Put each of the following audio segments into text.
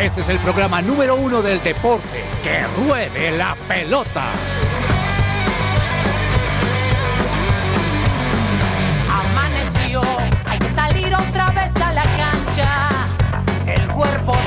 Este es el programa número uno del deporte. ¡Que ruede la pelota! Amaneció, hay que salir otra vez a la cancha. El cuerpo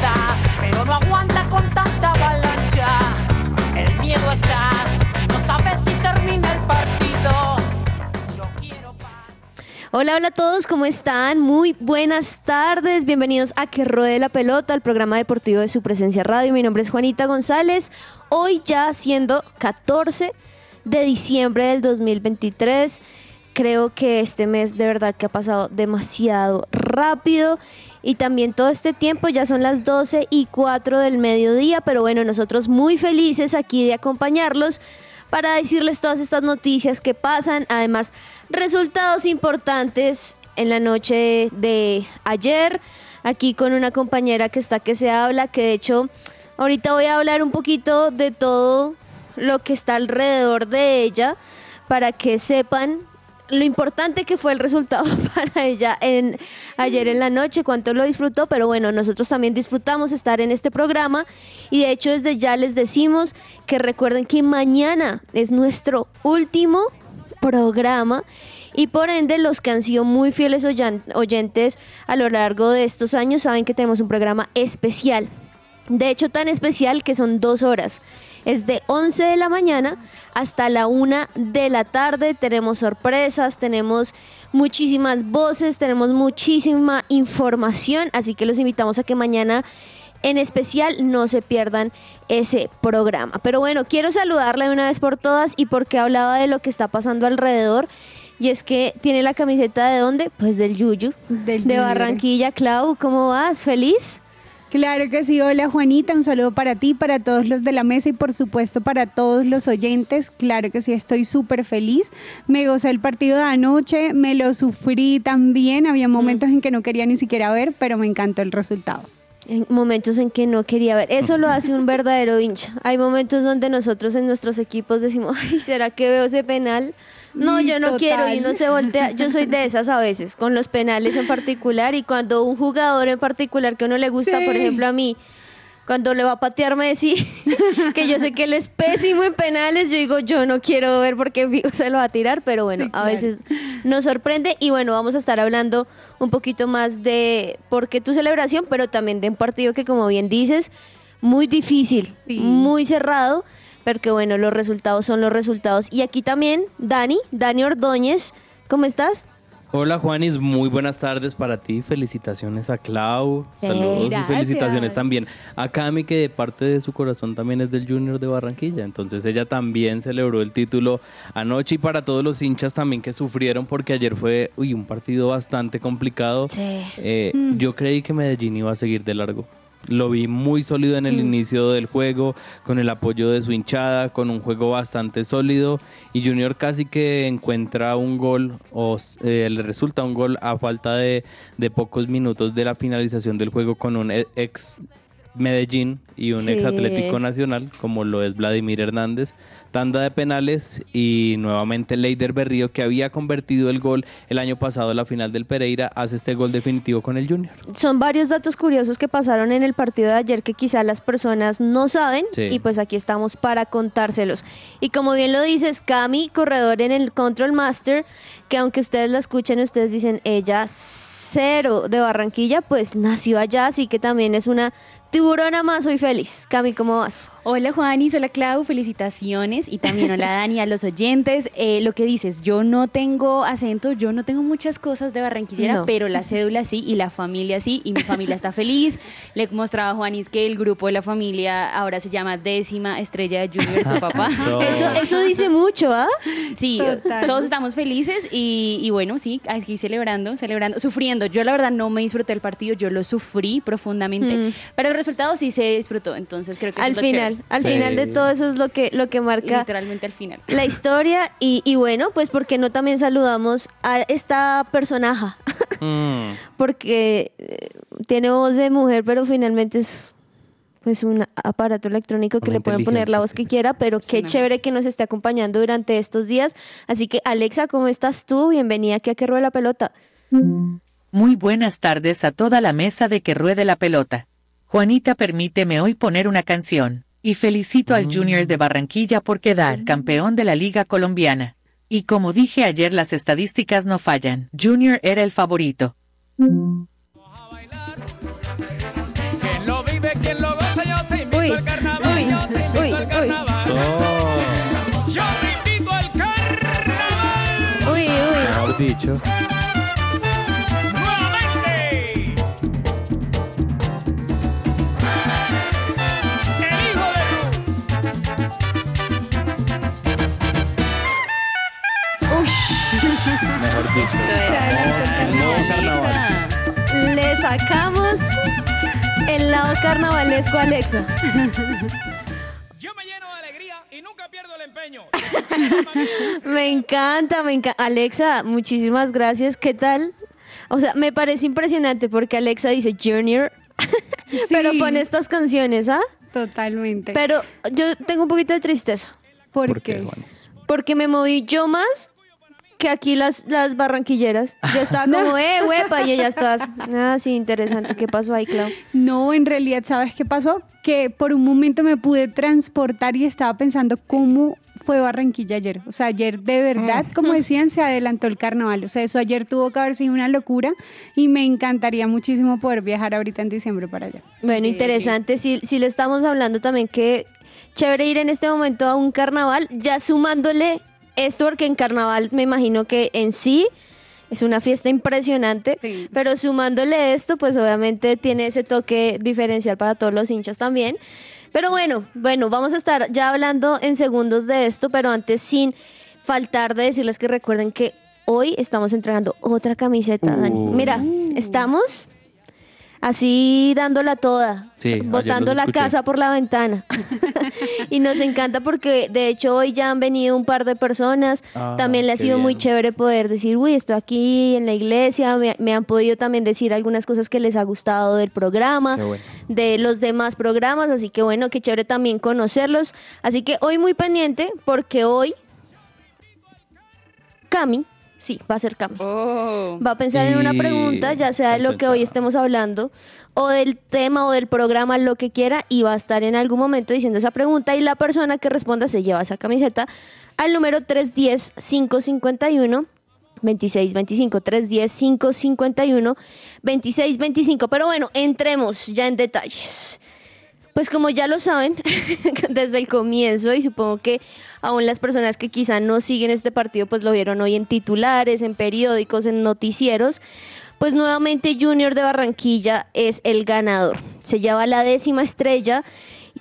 Hola, hola a todos, ¿cómo están? Muy buenas tardes, bienvenidos a Que Ruede la Pelota, el programa deportivo de su presencia radio. Mi nombre es Juanita González. Hoy ya siendo 14 de diciembre del 2023. Creo que este mes de verdad que ha pasado demasiado rápido y también todo este tiempo ya son las 12 y 4 del mediodía, pero bueno, nosotros muy felices aquí de acompañarlos para decirles todas estas noticias que pasan, además resultados importantes en la noche de ayer, aquí con una compañera que está que se habla, que de hecho ahorita voy a hablar un poquito de todo lo que está alrededor de ella para que sepan lo importante que fue el resultado para ella ayer en la noche, cuánto lo disfrutó, pero bueno, nosotros también disfrutamos estar en este programa y de hecho desde ya les decimos que recuerden que mañana es nuestro último programa y por ende los que han sido muy fieles oyentes a lo largo de estos años saben que tenemos un programa especial. De hecho, tan especial que son dos horas. Es de 11 de la mañana hasta la 1 de la tarde. Tenemos sorpresas, tenemos muchísimas voces, tenemos muchísima información. Así que los invitamos a que mañana en especial no se pierdan ese programa. Pero bueno, quiero saludarle de una vez por todas y porque hablaba de lo que está pasando alrededor. Y es que tiene la camiseta de dónde? Pues del Yuyu, Del de. Barranquilla. Clau, ¿cómo vas? ¿Feliz? Claro que sí, hola Juanita, un saludo para ti, para todos los de la mesa y por supuesto para todos los oyentes. Claro que sí, estoy súper feliz. Me gocé el partido de anoche, me lo sufrí también, había momentos en que no quería ni siquiera ver, pero me encantó el resultado. En momentos en que no quería ver. Eso lo hace un verdadero hincha. Hay momentos donde nosotros en nuestros equipos decimos, ay, ¿será que veo ese penal? No, yo no total. quiero y no se voltea. Yo soy de esas a veces, con los penales en particular y cuando un jugador en particular que uno le gusta, por ejemplo a mí, cuando le va a patear Messi, que yo sé que él es pésimo en penales, yo digo, yo no quiero ver porque se lo va a tirar, pero bueno, Sí, a claro. veces nos sorprende y bueno, vamos a estar hablando un poquito más de por qué tu celebración, pero también de un partido que como bien dices, muy difícil, Sí. muy cerrado, pero que bueno, los resultados son los resultados. Y aquí también, Dani, Dani Ordóñez, ¿cómo estás? Hola Juanis, muy buenas tardes para ti. Felicitaciones a Clau. Sí, Saludos gracias. y felicitaciones también a Cami, que de parte de su corazón también es del Junior de Barranquilla. Entonces ella también celebró el título anoche y para todos los hinchas también que sufrieron porque ayer fue uy, un partido bastante complicado. Sí. Eh, Yo creí que Medellín iba a seguir de largo. Lo vi muy sólido en el inicio del juego, con el apoyo de su hinchada, con un juego bastante sólido. Y Junior casi que encuentra un gol, o eh, le resulta un gol a falta de, de pocos minutos de la finalización del juego con un e- ex Medellín y un Sí. ex Atlético Nacional, como lo es Vladimir Hernández. Tanda de penales y nuevamente Leider Berrío, que había convertido el gol el año pasado en la final del Pereira, hace este gol definitivo con el Junior. Son varios datos curiosos que pasaron en el partido de ayer que quizá las personas no saben Sí. y pues aquí estamos para contárselos. Y como bien lo dices, Cami, corredor en el Control Master, que aunque ustedes la escuchen, ustedes dicen ella cero de Barranquilla, pues nació allá, así que también es una tiburona más, soy feliz. Cami, ¿cómo vas? Hola Juanis, hola Clau, felicitaciones y también hola Dani, a los oyentes. Eh, lo que dices, yo no tengo acento, yo no tengo muchas cosas de barranquillera, No. pero la cédula sí y la familia sí y mi familia está feliz. Le mostraba a Juanis que el grupo de la familia ahora se llama décima estrella de Junior, tu papá. Eso. Eso, eso dice mucho, ¿ah? Sí, Total. todos estamos felices y, y bueno, sí, aquí celebrando, celebrando, sufriendo. Yo la verdad no me disfruté el partido, yo lo sufrí profundamente, Mm. pero el resultado sí se disfrutó, entonces creo que eso Al es final, al Sí. final de todo eso es lo que, lo que marca literalmente al final. la historia y, y bueno, pues porque no también saludamos a esta personaja, Mm. porque eh, tiene voz de mujer, pero finalmente es pues un aparato electrónico que Una le pueden poner la voz que quiera, pero qué chévere que nos esté acompañando durante estos días. Así que Alexa, ¿cómo estás tú? Bienvenida aquí a Que Rueda la Pelota. Muy buenas tardes a toda la mesa de que ruede la pelota. Juanita, permíteme hoy poner una canción. Y felicito al Junior de Barranquilla por quedar campeón de la Liga Colombiana. Y como dije ayer, las estadísticas no fallan. Junior era el favorito. Uy, al carnaval. uy, uy. Yo te invito al carnaval. Uy, uy. Mejor dicho. Sacamos el lado carnavalesco a Alexa. Yo me lleno de alegría y nunca pierdo el empeño. Me encanta, me encanta. Alexa, muchísimas gracias. ¿Qué tal? O sea, me parece impresionante porque Alexa dice Junior, pero pone estas canciones, ¿ah? Totalmente. Pero yo tengo un poquito de tristeza ¿Por, ¿Por qué? porque me moví yo más que aquí las, las barranquilleras. Yo estaba como, eh, huepa, y ellas todas, ah, sí, interesante. ¿Qué pasó ahí, Clau? No, en realidad, ¿sabes qué pasó? Que por un momento me pude transportar y estaba pensando cómo fue Barranquilla ayer. O sea, ayer de verdad, como decían, se adelantó el carnaval. O sea, eso ayer tuvo que haber sido una locura y me encantaría muchísimo poder viajar ahorita en diciembre para allá. Bueno, interesante. Si, si le estamos hablando también que chévere ir en este momento a un carnaval, ya sumándole esto, porque en carnaval me imagino que en sí es una fiesta impresionante, Sí. pero sumándole esto, pues obviamente tiene ese toque diferencial para todos los hinchas también. Pero bueno, bueno, vamos a estar ya hablando en segundos de esto, pero antes sin faltar de decirles que recuerden que hoy estamos entregando otra camiseta, Dani. Uh. Mira, estamos así dándola toda, Sí, botando la casa por la ventana. y nos encanta porque de hecho hoy ya han venido un par de personas. Ah, también le ha sido muy chévere poder decir, uy, estoy aquí en la iglesia. Me, me han podido también decir algunas cosas que les ha gustado del programa, bueno. de los demás programas. Así que bueno, qué chévere también conocerlos. Así que hoy muy pendiente porque hoy Cami, sí, va a ser Cami. Oh. Va a pensar en una pregunta, ya sea de lo que hoy estemos hablando, o del tema o del programa, lo que quiera, y va a estar en algún momento diciendo esa pregunta, y la persona que responda se lleva esa camiseta al número 310-551. 2625 310 551 2625 pero bueno entremos ya en detalles pues como ya lo saben desde el comienzo y supongo que aún las personas que quizá no siguen este partido pues lo vieron hoy en titulares, en periódicos, en noticieros, pues nuevamente Junior de Barranquilla es el ganador. Se lleva la décima estrella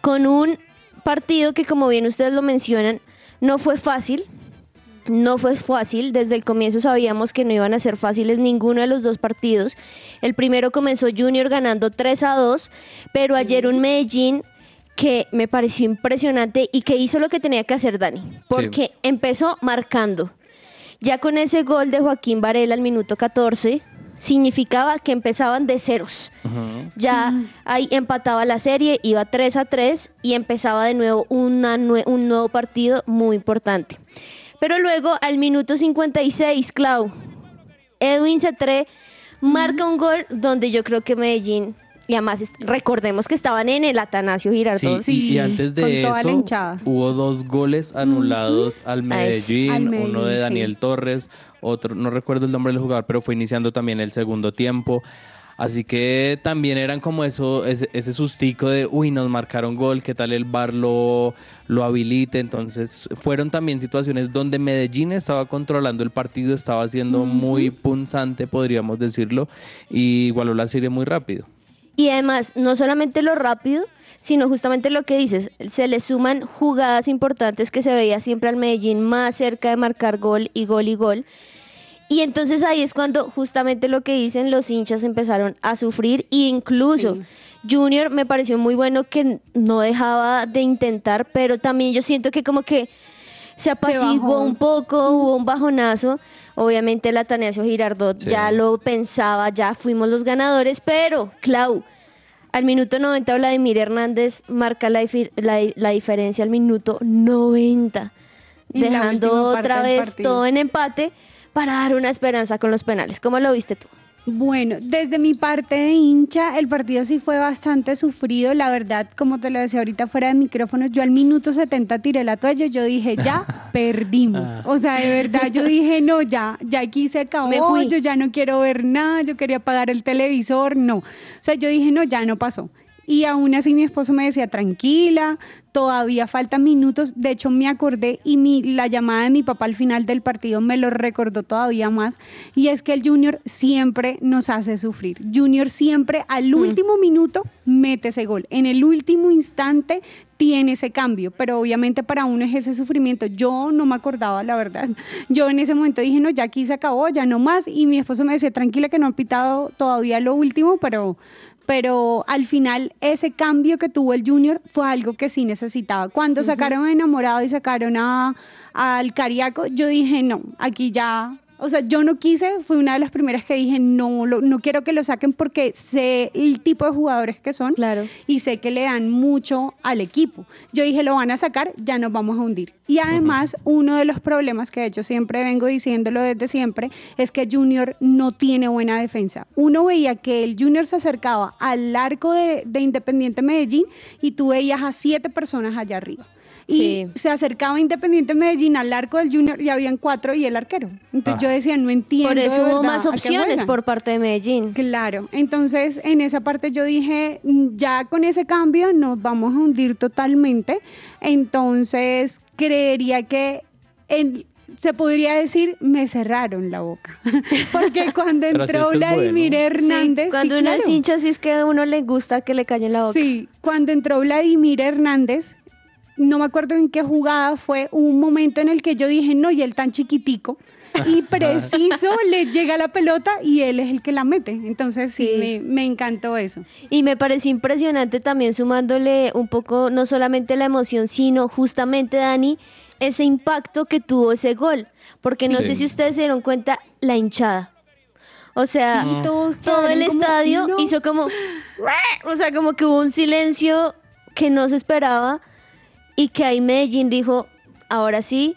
con un partido que como bien ustedes lo mencionan no fue fácil, no fue fácil, desde el comienzo sabíamos que no iban a ser fáciles ninguno de los dos partidos. El primero comenzó Junior ganando 3 a 2, pero ayer un Medellín que me pareció impresionante y que hizo lo que tenía que hacer Dani, porque empezó marcando. Ya con ese gol de Joaquín Varela al minuto 14, significaba que empezaban de ceros. Ya ahí empataba la serie, iba 3 a 3 y empezaba de nuevo una nue- un nuevo partido muy importante. Pero luego al minuto 56, Clau, Edwin Cetré marca un gol donde yo creo que Medellín, y además recordemos que estaban en el Atanasio Girardot. Sí, y- antes de eso hubo dos goles anulados al. Medellín, Al uno de sí. Daniel Torres, otro, no recuerdo el nombre del jugador, pero fue iniciando también el segundo tiempo. Así que también eran como eso, ese, ese sustico de, uy, nos marcaron gol, qué tal el VAR lo, lo habilite. Entonces fueron también situaciones donde Medellín estaba controlando el partido, estaba siendo muy punzante, podríamos decirlo, y igualó la serie muy rápido. Y además, no solamente lo rápido, sino justamente lo que dices, se le suman jugadas importantes que se veía siempre al Medellín más cerca de marcar gol y gol y gol. Y entonces ahí es cuando justamente lo que dicen los hinchas empezaron a sufrir. E incluso Junior me pareció muy bueno que no dejaba de intentar, pero también yo siento que como que se apaciguó un poco, hubo un bajonazo. Obviamente el Atanasio Girardot Sí. ya lo pensaba, ya fuimos los ganadores, pero Clau, al minuto 90 Vladimir Hernández marca la, la, la diferencia al minuto 90, Y la dejando otra vez todo en empate para dar una esperanza con los penales. ¿Cómo lo viste tú? Bueno, desde mi parte de hincha, el partido sí fue bastante sufrido. La verdad, como te lo decía ahorita fuera de micrófonos, yo al minuto 70 tiré la toalla. Yo dije, ya perdimos. O sea, de verdad, yo dije, no, ya, ya aquí se acabó. Yo ya no quiero ver nada. Yo quería apagar el televisor. No. O sea, yo dije, no, ya no pasó. Y aún así mi esposo me decía, tranquila, todavía faltan minutos. De hecho, me acordé y mi, la llamada de mi papá al final del partido me lo recordó todavía más. Y es que el Junior siempre nos hace sufrir. Junior siempre al último minuto mete ese gol. En el último instante tiene ese cambio, pero obviamente para uno es ese sufrimiento. Yo no me acordaba, la verdad. Yo en ese momento dije, no, ya aquí se acabó, ya no más. Y mi esposo me decía, tranquila que no ha pitado todavía lo último, pero pero al final ese cambio que tuvo el Junior fue algo que sí necesitaba. Cuando sacaron a Enamorado y sacaron a, al Cariaco, yo dije, no, aquí ya... O sea, yo no quise, fue una de las primeras que dije, no, lo- no quiero que lo saquen porque sé el tipo de jugadores que son Claro. y sé que le dan mucho al equipo. Yo dije, lo van a sacar, ya nos vamos a hundir. Y además, uno de los problemas que de hecho siempre vengo diciéndolo desde siempre, es que Junior no tiene buena defensa. Uno veía que el Junior se acercaba al arco de, de Independiente Medellín y tú veías a siete personas allá arriba. Y Sí. se acercaba Independiente Medellín al arco del Junior y habían cuatro y el arquero. Entonces yo decía, no entiendo. Por eso hubo más opciones juegan". por parte de Medellín. Claro, entonces en esa parte yo dije, "Mm, ya con ese cambio nos vamos a hundir totalmente, entonces creería que en- se podría decir, me cerraron la boca, porque cuando entró Vladimir bueno. Hernández, Sí, cuando sí, uno es claro. hincha, sí es que a uno le gusta que le callen la boca. Sí, cuando entró Vladimir Hernández, no me acuerdo en qué jugada fue, un momento en el que yo dije, no, y él tan chiquitico. Y preciso le llega la pelota y él es el que la mete. Entonces sí, Sí. Me, me encantó eso. Y me pareció impresionante también sumándole un poco, no solamente la emoción, sino justamente, Dani, ese impacto que tuvo ese gol. Porque no Sí. sé si ustedes se dieron cuenta, la hinchada. O sea, Sí, todos todo el como, estadio "No". hizo como... O sea, como que hubo un silencio que no se esperaba y que ahí Medellín dijo, ahora sí,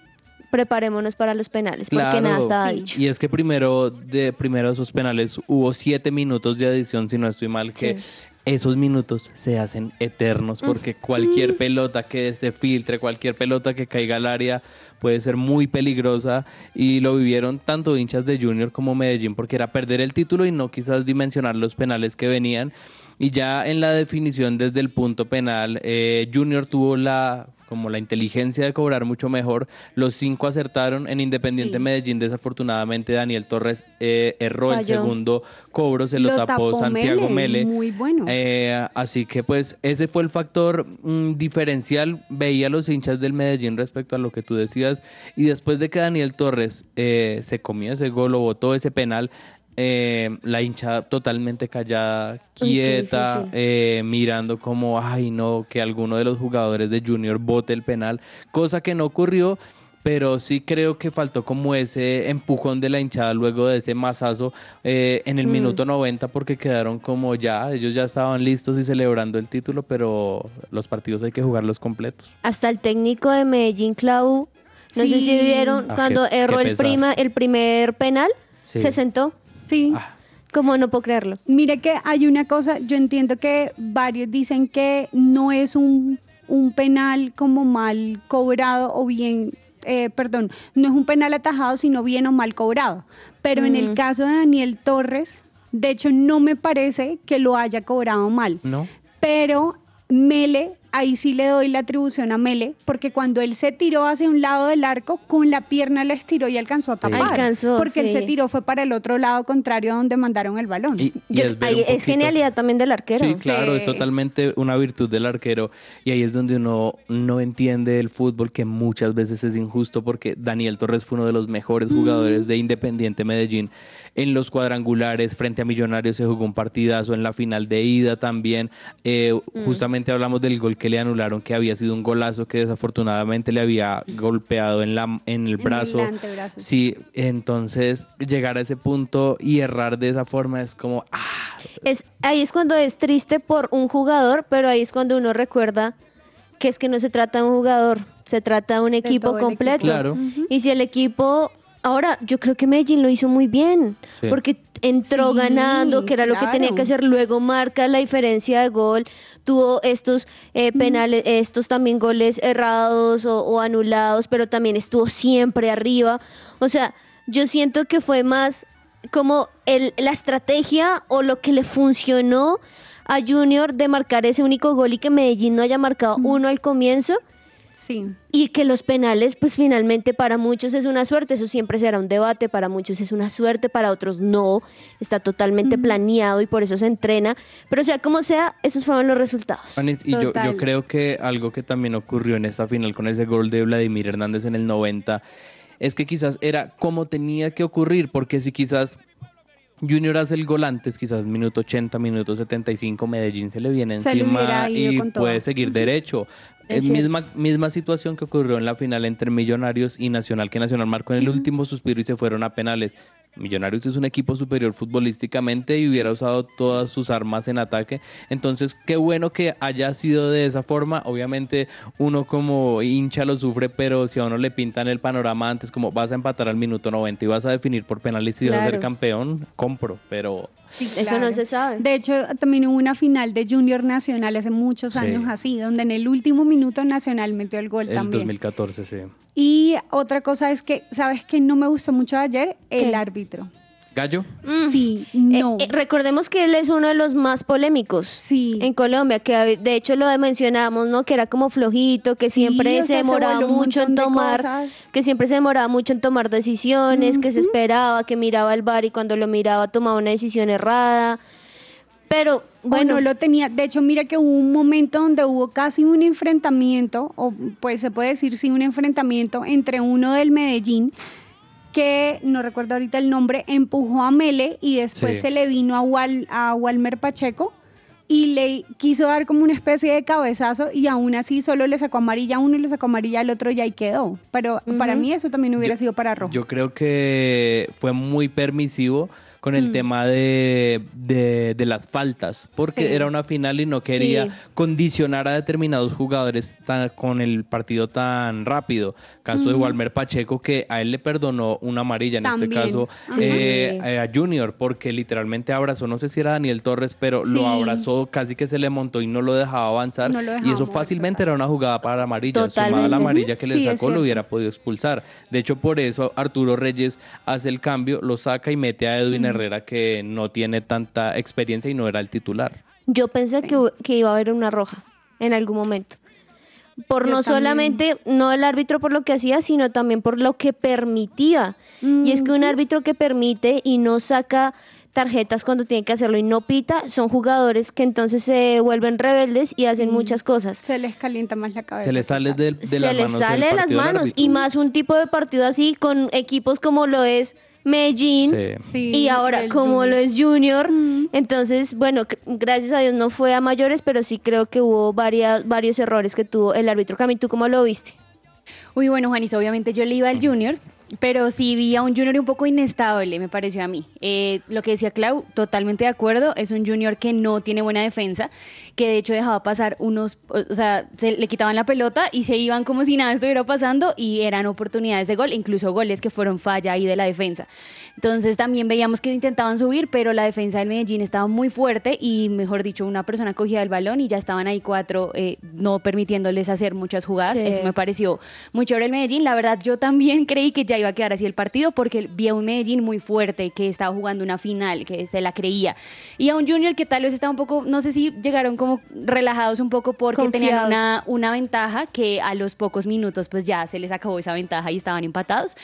preparémonos para los penales, porque Claro. nada estaba Sí. dicho. Y es que primero de primero esos penales hubo siete minutos de adición, si no estoy mal, que esos minutos se hacen eternos porque cualquier pelota que se filtre, cualquier pelota que caiga al área puede ser muy peligrosa y lo vivieron tanto hinchas de Junior como Medellín porque era perder el título y no quizás dimensionar los penales que venían. Y ya en la definición desde el punto penal, eh, Junior tuvo la como la inteligencia de cobrar mucho mejor. Los cinco acertaron en Independiente Sí. Medellín. Desafortunadamente Daniel Torres eh, erró el segundo cobro, se lo, tapó, Santiago Mele. Muy bueno. Eh, así que pues ese fue el factor mm, diferencial. Veía a los hinchas del Medellín respecto a lo que tú decías. Y después de que Daniel Torres eh, se comió ese gol o votó ese penal, eh, la hincha totalmente callada, quieta, eh, mirando como, ay no, que alguno de los jugadores de Junior vote el penal, cosa que no ocurrió. Pero sí creo que faltó como ese empujón de la hinchada luego de ese mazazo eh, en el Mm. minuto 90 porque quedaron como ya, ellos ya estaban listos y celebrando el título, pero los partidos hay que jugarlos completos. Hasta el técnico de Medellín, Clau, no sé si vieron, Ah, cuando qué- erró qué el, prima, el primer penal, Sí. se sentó. Sí. Ah, Como no puedo creerlo. Mire que hay una cosa, yo entiendo que varios dicen que no es un, un penal como mal cobrado o bien, eh, perdón, no es un penal atajado, sino bien o mal cobrado. Pero en el Mm. caso de Daniel Torres, de hecho no me parece que lo haya cobrado mal. ¿No? Pero Mele, ahí sí le doy la atribución a Mele, porque cuando él se tiró hacia un lado del arco, con la pierna le estiró y alcanzó a tapar. Alcanzó, porque él se tiró fue para el otro lado contrario a donde mandaron el balón. Y, y Yo- es ahí genialidad también del arquero. Sí, claro, es totalmente una virtud del arquero y ahí es donde uno no entiende el fútbol que muchas veces es injusto porque Daniel Torres fue uno de los mejores jugadores de Independiente Medellín. En los cuadrangulares frente a Millonarios se jugó un partidazo, en la final de ida también. Eh, Justamente hablamos del gol que le anularon, que había sido un golazo que desafortunadamente le había golpeado en, la, en el brazo. Sí, entonces llegar a ese punto y errar de esa forma es como, ah, Es, ahí es cuando es triste por un jugador, pero ahí es cuando uno recuerda que es que no se trata de un jugador, se trata de un equipo completo. Claro. Y si el equipo, ahora yo creo que Medellín lo hizo muy bien, Sí. porque entró Sí, ganando, que era lo que tenía que hacer, luego marca la diferencia de gol, tuvo estos eh, penales, estos también goles errados o, o anulados, pero también estuvo siempre arriba. O sea, yo siento que fue más como el, la estrategia o lo que le funcionó a Junior de marcar ese único gol y que Medellín no haya marcado uno al comienzo. Sí. Y que los penales, pues finalmente para muchos es una suerte, eso siempre será un debate, para muchos es una suerte, para otros no, está totalmente planeado y por eso se entrena, pero sea como sea, esos fueron los resultados. Y yo, creo que algo que también ocurrió en esta final con ese gol de Vladimir Hernández en el 90 es que quizás era como tenía que ocurrir, porque si quizás Junior hace el gol antes, quizás minuto 80, minuto 75, Medellín se le viene Se le encima y puede seguir derecho. Es misma, misma situación que ocurrió en la final entre Millonarios y Nacional, que Nacional marcó en el último suspiro y se fueron a penales. Millonarios es un equipo superior futbolísticamente y hubiera usado todas sus armas en ataque. Entonces, qué bueno que haya sido de esa forma. Obviamente, uno como hincha lo sufre, pero si a uno le pintan el panorama antes, como vas a empatar al minuto 90 y vas a definir por penales y vas a ser campeón, compro. Pero Sí, Eso no se sabe. De hecho, también hubo una final de Junior Nacional hace muchos Sí. años así, donde en el último minuto Nacional metió el gol el también. 2014, sí. Y otra cosa es que, ¿sabes qué no me gustó mucho ayer? El ¿Qué? árbitro. Gallo. Sí, Eh, no. eh, recordemos que él es uno de los más polémicos Sí. en Colombia, que de hecho lo mencionamos, ¿no? Que era como flojito, que siempre se sea, se demoraba mucho en tomar, que siempre se demoraba mucho en tomar decisiones, que se esperaba, que miraba el bar y cuando lo miraba tomaba una decisión errada. Pero bueno, bueno, lo tenía. De hecho, mira que hubo un momento donde hubo casi un enfrentamiento, o pues se puede decir sí, un enfrentamiento entre uno del Medellín que no recuerdo ahorita el nombre, empujó a Mele y después Sí. se le vino a, Wal- a Walmer Pacheco y le quiso dar como una especie de cabezazo y aún así solo le sacó amarilla a uno y le sacó amarilla al otro y ahí quedó. Pero para mí eso también hubiera Yo- sido para rojo. Yo creo que fue muy permisivo con el tema de, de- de las faltas, porque Sí. era una final y no quería Sí. condicionar a determinados jugadores tan- con el partido tan rápido. Caso de Walmer Pacheco, que a él le perdonó una amarilla, en También. este caso Sí. eh, eh, a Junior, porque literalmente abrazó, no sé si era Daniel Torres, pero lo abrazó, casi que se le montó y no lo dejaba avanzar. No lo y eso fácilmente era una jugada para amarilla, sumada a la amarilla que le sacó, lo hubiera podido expulsar. De hecho, por eso Arturo Reyes hace el cambio, lo saca y mete a Edwin Herrera, que no tiene tanta experiencia y no era el titular. yo pensé que, que iba a haber una roja en algún momento. Por Yo no también. solamente, no el árbitro por lo que hacía, sino también por lo que permitía. Y es que un árbitro que permite y no saca tarjetas cuando tiene que hacerlo y no pita, son jugadores que entonces se vuelven rebeldes y hacen muchas cosas. Se les calienta más la cabeza. Se le sale total. del, de se las les manos sale del de las manos. Y más un tipo de partido así con equipos como lo es Medellín. Sí. Sí, Y ahora, como Junior. lo es Junior, entonces, bueno, gracias a Dios no fue a mayores, pero sí creo que hubo varias, varios errores que tuvo el árbitro. Cami, ¿tú cómo lo viste? Uy, bueno, Juanis, obviamente yo le iba al Junior, pero sí vi a un Junior un poco inestable, me pareció a mí. Eh, lo que decía Clau, totalmente de acuerdo, es un Junior que no tiene buena defensa, que de hecho dejaba pasar unos, o sea, se le quitaban la pelota y se iban como si nada estuviera pasando y eran oportunidades de gol, incluso goles que fueron falla ahí de la defensa. Entonces también veíamos que intentaban subir, pero la defensa del Medellín estaba muy fuerte y, mejor dicho, una persona cogía el balón y ya estaban ahí cuatro, eh, no permitiéndoles hacer muchas jugadas. Sí. Eso me pareció muy chévere el Medellín. La verdad, yo también creí que ya iba a quedar así el partido porque vi a un Medellín muy fuerte que estaba jugando una final, que se la creía. Y a un Junior que tal vez estaba un poco, no sé si llegaron como relajados un poco porque tenían Confiados. una, una ventaja que a los pocos minutos pues ya se les acabó esa ventaja y estaban empatados.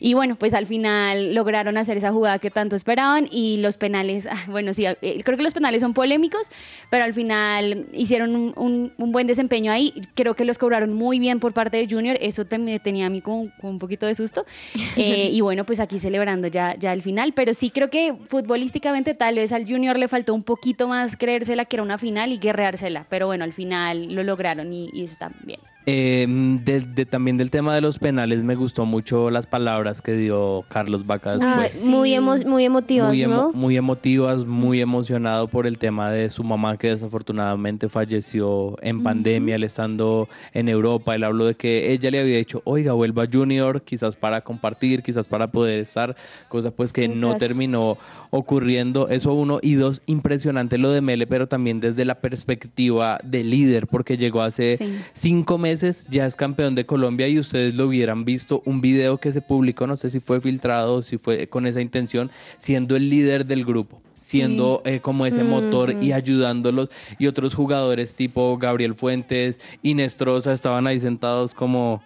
Y bueno, pues al final lograron hacer esa jugada que tanto esperaban y los penales, ah, bueno, sí, eh, creo que los penales son polémicos, pero al final hicieron un, un- un buen desempeño ahí. Creo que los cobraron muy bien por parte de Junior, eso te- me tenía a mí con, con un poquito de susto. Eh, y bueno, pues aquí celebrando ya, ya el final, pero sí creo que futbolísticamente tal vez al Junior le faltó un poquito más creérsela que era una final y guerreársela, pero bueno, al final lo lograron y, y está bien. Eh, de- de- también del tema de los penales me gustó mucho las palabras que dio Carlos Vaca Ah, después. muy, emo- muy emotivas, muy, emo- ¿no? muy emotivas, muy emocionado por el tema de su mamá que desafortunadamente falleció en pandemia, él estando en Europa. Él habló de que ella le había dicho, oiga, vuelva Junior, quizás para compartir, quizás para poder estar, cosa pues que En no terminó ocurriendo. Eso uno. Y dos, impresionante lo de Mele, pero también desde la perspectiva de líder, porque llegó hace Sí. cinco meses, ya es campeón de Colombia y ustedes lo hubieran visto, un video que se publicó, no sé si fue filtrado o si fue con esa intención, siendo el líder del grupo siendo eh, como ese motor y ayudándolos y otros jugadores tipo Gabriel Fuentes y Nestroza estaban ahí sentados como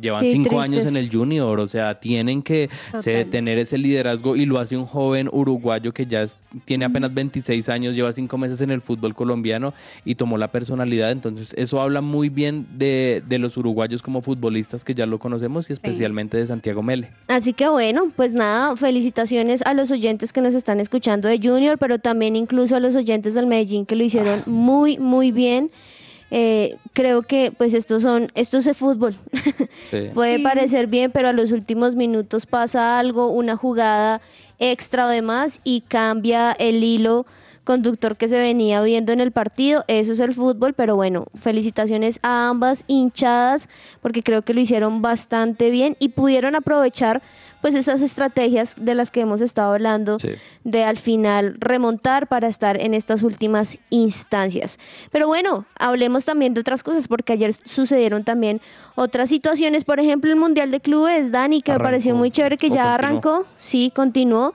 llevan Sí, cinco tristes. años en el junior, o sea, tienen que se- tener ese liderazgo y lo hace un joven uruguayo que ya es- tiene apenas 26 años, lleva cinco meses en el fútbol colombiano y tomó la personalidad, entonces eso habla muy bien de, de los uruguayos como futbolistas que ya lo conocemos y especialmente de Santiago Mele. Así que bueno, pues nada, felicitaciones a los oyentes que nos están escuchando de Junior, pero también incluso a los oyentes del Medellín que lo hicieron muy, muy bien. Eh, creo que pues estos son, esto es el fútbol. Sí. Puede parecer bien, pero a los últimos minutos pasa algo, una jugada extra o demás y cambia el hilo conductor que se venía viendo en el partido. Eso es el fútbol, pero bueno, felicitaciones a ambas hinchadas porque creo que lo hicieron bastante bien y pudieron aprovechar pues esas estrategias de las que hemos estado hablando Sí. de al final remontar para estar en estas últimas instancias. Pero bueno, hablemos también de otras cosas, porque ayer sucedieron también otras situaciones, por ejemplo el Mundial de Clubes, Dani, que Arrancó, me pareció muy chévere, que ya continuó. arrancó, sí, continuó.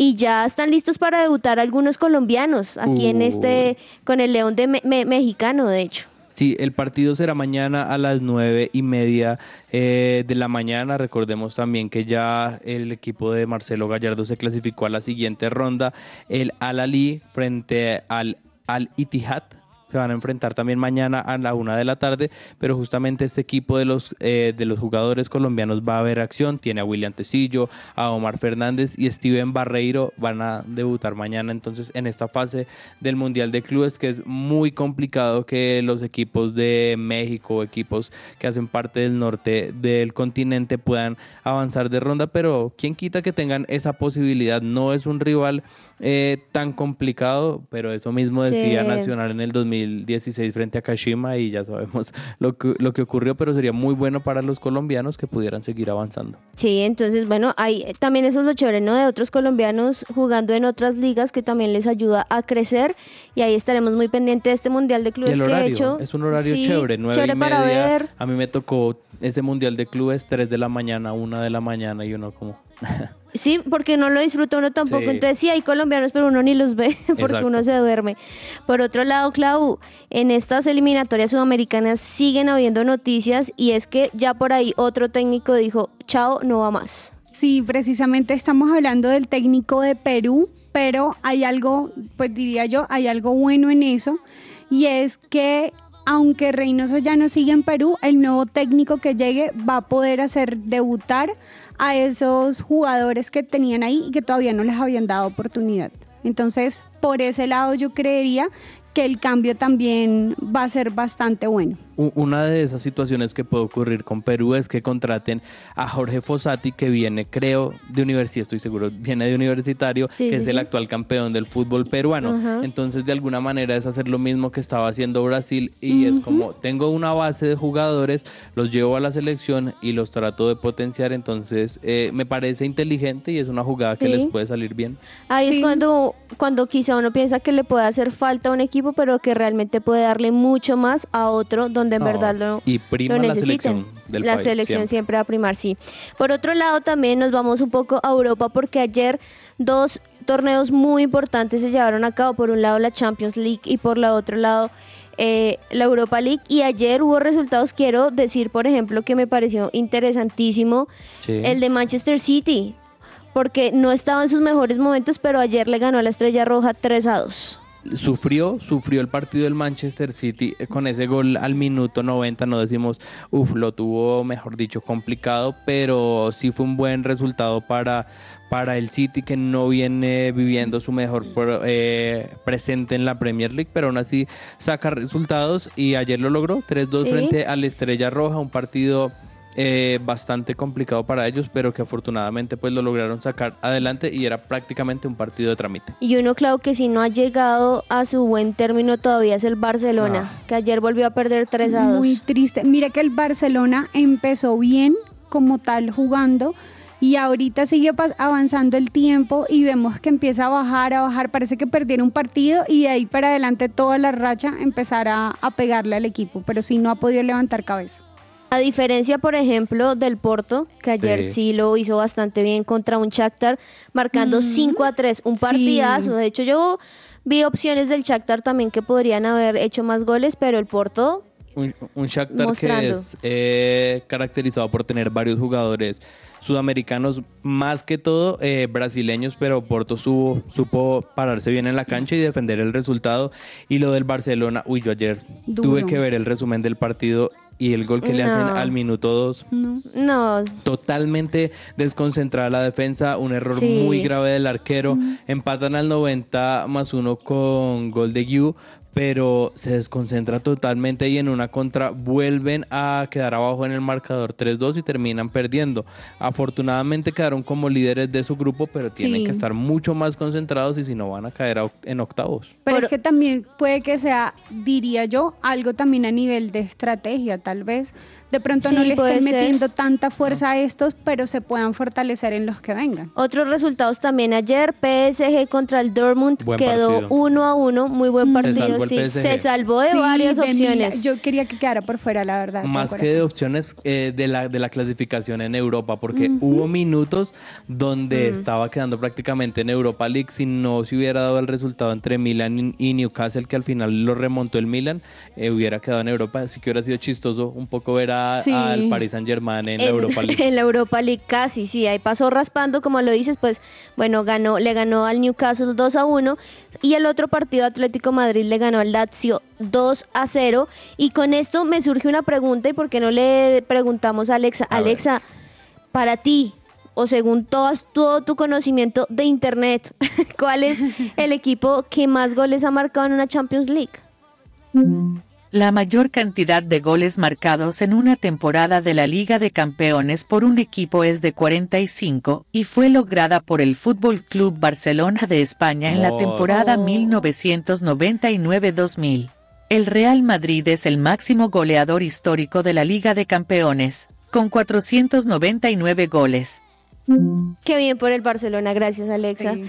Y ya están listos para debutar algunos colombianos aquí en este, con el León de Me- Me- Mexicano, de hecho. Sí, el partido será mañana a las nueve y media eh, de la mañana. Recordemos también que ya el equipo de Marcelo Gallardo se clasificó a la siguiente ronda. El Al-Ali frente al Al-Ittihad. Se van a enfrentar también mañana a la una de la tarde, pero justamente este equipo de los, eh, de los jugadores colombianos va a ver acción. Tiene a William Tecillo, a Omar Fernández y Steven Barreiro van a debutar mañana entonces en esta fase del Mundial de Clubes que es muy complicado que los equipos de México, equipos que hacen parte del norte del continente puedan avanzar de ronda, pero quién quita que tengan esa posibilidad. No es un rival eh, tan complicado, pero eso mismo decía Sí. Nacional en el 2016 frente a Kashima y ya sabemos lo que, lo que ocurrió, pero sería muy bueno para los colombianos que pudieran seguir avanzando. Sí, entonces, bueno, hay también eso es lo chévere, ¿no? De otros colombianos jugando en otras ligas que también les ayuda a crecer y ahí estaremos muy pendientes de este Mundial de Clubes el que horario, de hecho... es un horario sí, chévere, nueve chévere y para media. ver. A mí me tocó ese mundial de clubes, 3 de la mañana, 1 de la mañana y uno como... Sí, porque no lo disfruta uno tampoco. Sí. Entonces sí hay colombianos, pero uno ni los ve porque Exacto. uno se duerme. Por otro lado, Clau, en estas eliminatorias sudamericanas siguen habiendo noticias y es que ya por ahí otro técnico dijo, chao, no va más. Sí, precisamente estamos hablando del técnico de Perú, pero hay algo, pues diría yo, hay algo bueno en eso, y es que aunque Reynoso ya no sigue en Perú, el nuevo técnico que llegue va a poder hacer debutar a esos jugadores que tenían ahí y que todavía no les habían dado oportunidad. Entonces, por ese lado yo creería que el cambio también va a ser bastante bueno. Una de esas situaciones que puede ocurrir con Perú es que contraten a Jorge Fossati, que viene, creo, de universidad, estoy seguro, viene de universitario, Sí, que sí, es el actual campeón del fútbol peruano. Entonces, de alguna manera es hacer lo mismo que estaba haciendo Brasil y es como, tengo una base de jugadores, los llevo a la selección y los trato de potenciar. Entonces, eh, me parece inteligente y es una jugada que les puede salir bien. Ahí es cuando, cuando quizá uno piensa que le puede hacer falta a un equipo, pero que realmente puede darle mucho más a otro donde en No, verdad lo, y prima lo la necesiten. selección del la país, selección siempre. siempre. va a primar, sí. Por otro lado, también nos vamos un poco a Europa porque ayer dos torneos muy importantes se llevaron a cabo. Por un lado la Champions League y por la otro lado eh, la Europa League. Y ayer hubo resultados, quiero decir, por ejemplo, que me pareció interesantísimo Sí. el de Manchester City. Porque no estaba en sus mejores momentos, pero ayer le ganó a la Estrella Roja 3 a 2. Sufrió, sufrió el partido del Manchester City eh, con ese gol al minuto 90, no decimos, uff, lo tuvo, mejor dicho, complicado, pero sí fue un buen resultado para, para el City que no viene viviendo su mejor eh, presente en la Premier League, pero aún así saca resultados y ayer lo logró, 3-2 Sí. frente al Estrella Roja, un partido eh, bastante complicado para ellos, pero que afortunadamente pues lo lograron sacar adelante y era prácticamente un partido de trámite. Y uno, claro, que si no ha llegado a su buen término todavía es el Barcelona, Ah. que ayer volvió a perder 3 a 2. Muy triste. Mira que el Barcelona empezó bien como tal jugando y ahorita sigue avanzando el tiempo y vemos que empieza a bajar, a bajar. Parece que perdieron un partido y de ahí para adelante toda la racha empezará a pegarle al equipo, pero sí no ha podido levantar cabeza. A diferencia, por ejemplo, del Porto, que ayer sí, Sí. lo hizo bastante bien contra un Shakhtar, marcando 5 a 3, un partidazo. De hecho, yo vi opciones del Shakhtar también que podrían haber hecho más goles, pero el Porto, Un, un Shakhtar Mostrando. que es eh, caracterizado por tener varios jugadores sudamericanos, más que todo eh, brasileños, pero Porto supo, supo pararse bien en la cancha y defender el resultado. Y lo del Barcelona, uy, yo ayer Duro. tuve que ver el resumen del partido y el gol que le hacen al minuto 2 no, totalmente desconcentrada la defensa, un error Sí. muy grave del arquero. Empatan al 90 más uno con gol de Gu, pero se desconcentra totalmente y en una contra vuelven a quedar abajo en el marcador 3-2 y terminan perdiendo. Afortunadamente quedaron como líderes de su grupo, pero tienen Sí. que estar mucho más concentrados y si no van a caer en octavos. Pero es que también puede que sea, diría yo, algo también a nivel de estrategia, tal vez. De pronto no le estén ser. metiendo tanta fuerza a estos, pero se puedan fortalecer en los que vengan. Otros resultados también ayer, PSG contra el Dortmund Buen quedó partido. 1 a 1, muy buen partido, sí, PSG. se salvó de Sí, varias de opciones. Yo quería que quedara por fuera, la verdad. Más que de opciones eh, de, la, de la clasificación en Europa, porque hubo minutos donde estaba quedando prácticamente en Europa League si no se hubiera dado el resultado entre Milan y Newcastle, que al final lo remontó el Milan, eh, hubiera quedado en Europa. Así que hubiera sido chistoso un poco ver a- Sí. al Paris Saint Germain en, la Europa League. en la Europa League casi, sí, ahí pasó raspando, como lo dices, pues bueno, ganó, le ganó al Newcastle 2 a 1 y el otro partido Atlético Madrid le ganó al Lazio 2 a 0 y con esto me surge una pregunta y por qué no le preguntamos a Alexa, A ver. Alexa, para ti o según todas, todo tu conocimiento de internet, ¿cuál es el equipo que más goles ha marcado en una Champions League? La mayor cantidad de goles marcados en una temporada de la Liga de Campeones por un equipo es de 45 y fue lograda por el Fútbol Club Barcelona de España en la temporada Oh. 1999-2000. El Real Madrid es el máximo goleador histórico de la Liga de Campeones, con 499 goles. Qué bien por el Barcelona, gracias Alexa. Sí.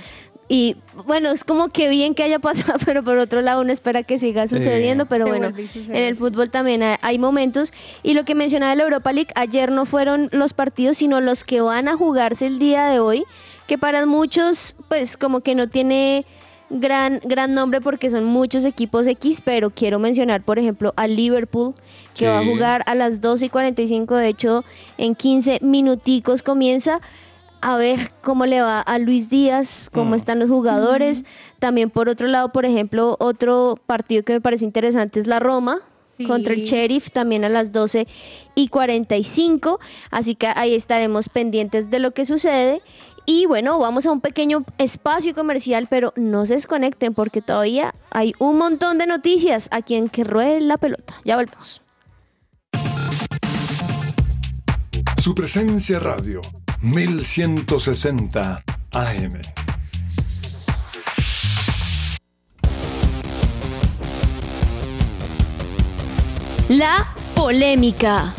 Y bueno, es como que bien que haya pasado, pero por otro lado uno espera que siga sucediendo, pero bueno, en el fútbol también hay, momentos. Y lo que mencionaba de la Europa League, ayer no fueron los partidos, sino los que van a jugarse el día de hoy, que para muchos pues como que no tiene gran, gran nombre porque son muchos equipos X, pero quiero mencionar por ejemplo al Liverpool, que Sí. va a jugar a las 2 y 45, de hecho en 15 minuticos comienza a ver cómo le va a Luis Díaz, cómo Mm. están los jugadores. También por otro lado, por ejemplo, otro partido que me parece interesante es la Roma Sí. contra el Sheriff, también a las 12 y 45. Así que ahí estaremos pendientes de lo que sucede. Y bueno, vamos a un pequeño espacio comercial, pero no se desconecten porque todavía hay un montón de noticias aquí en Que Ruede la Pelota. Ya volvemos. Su presencia radio, 1160 AM. La polémica.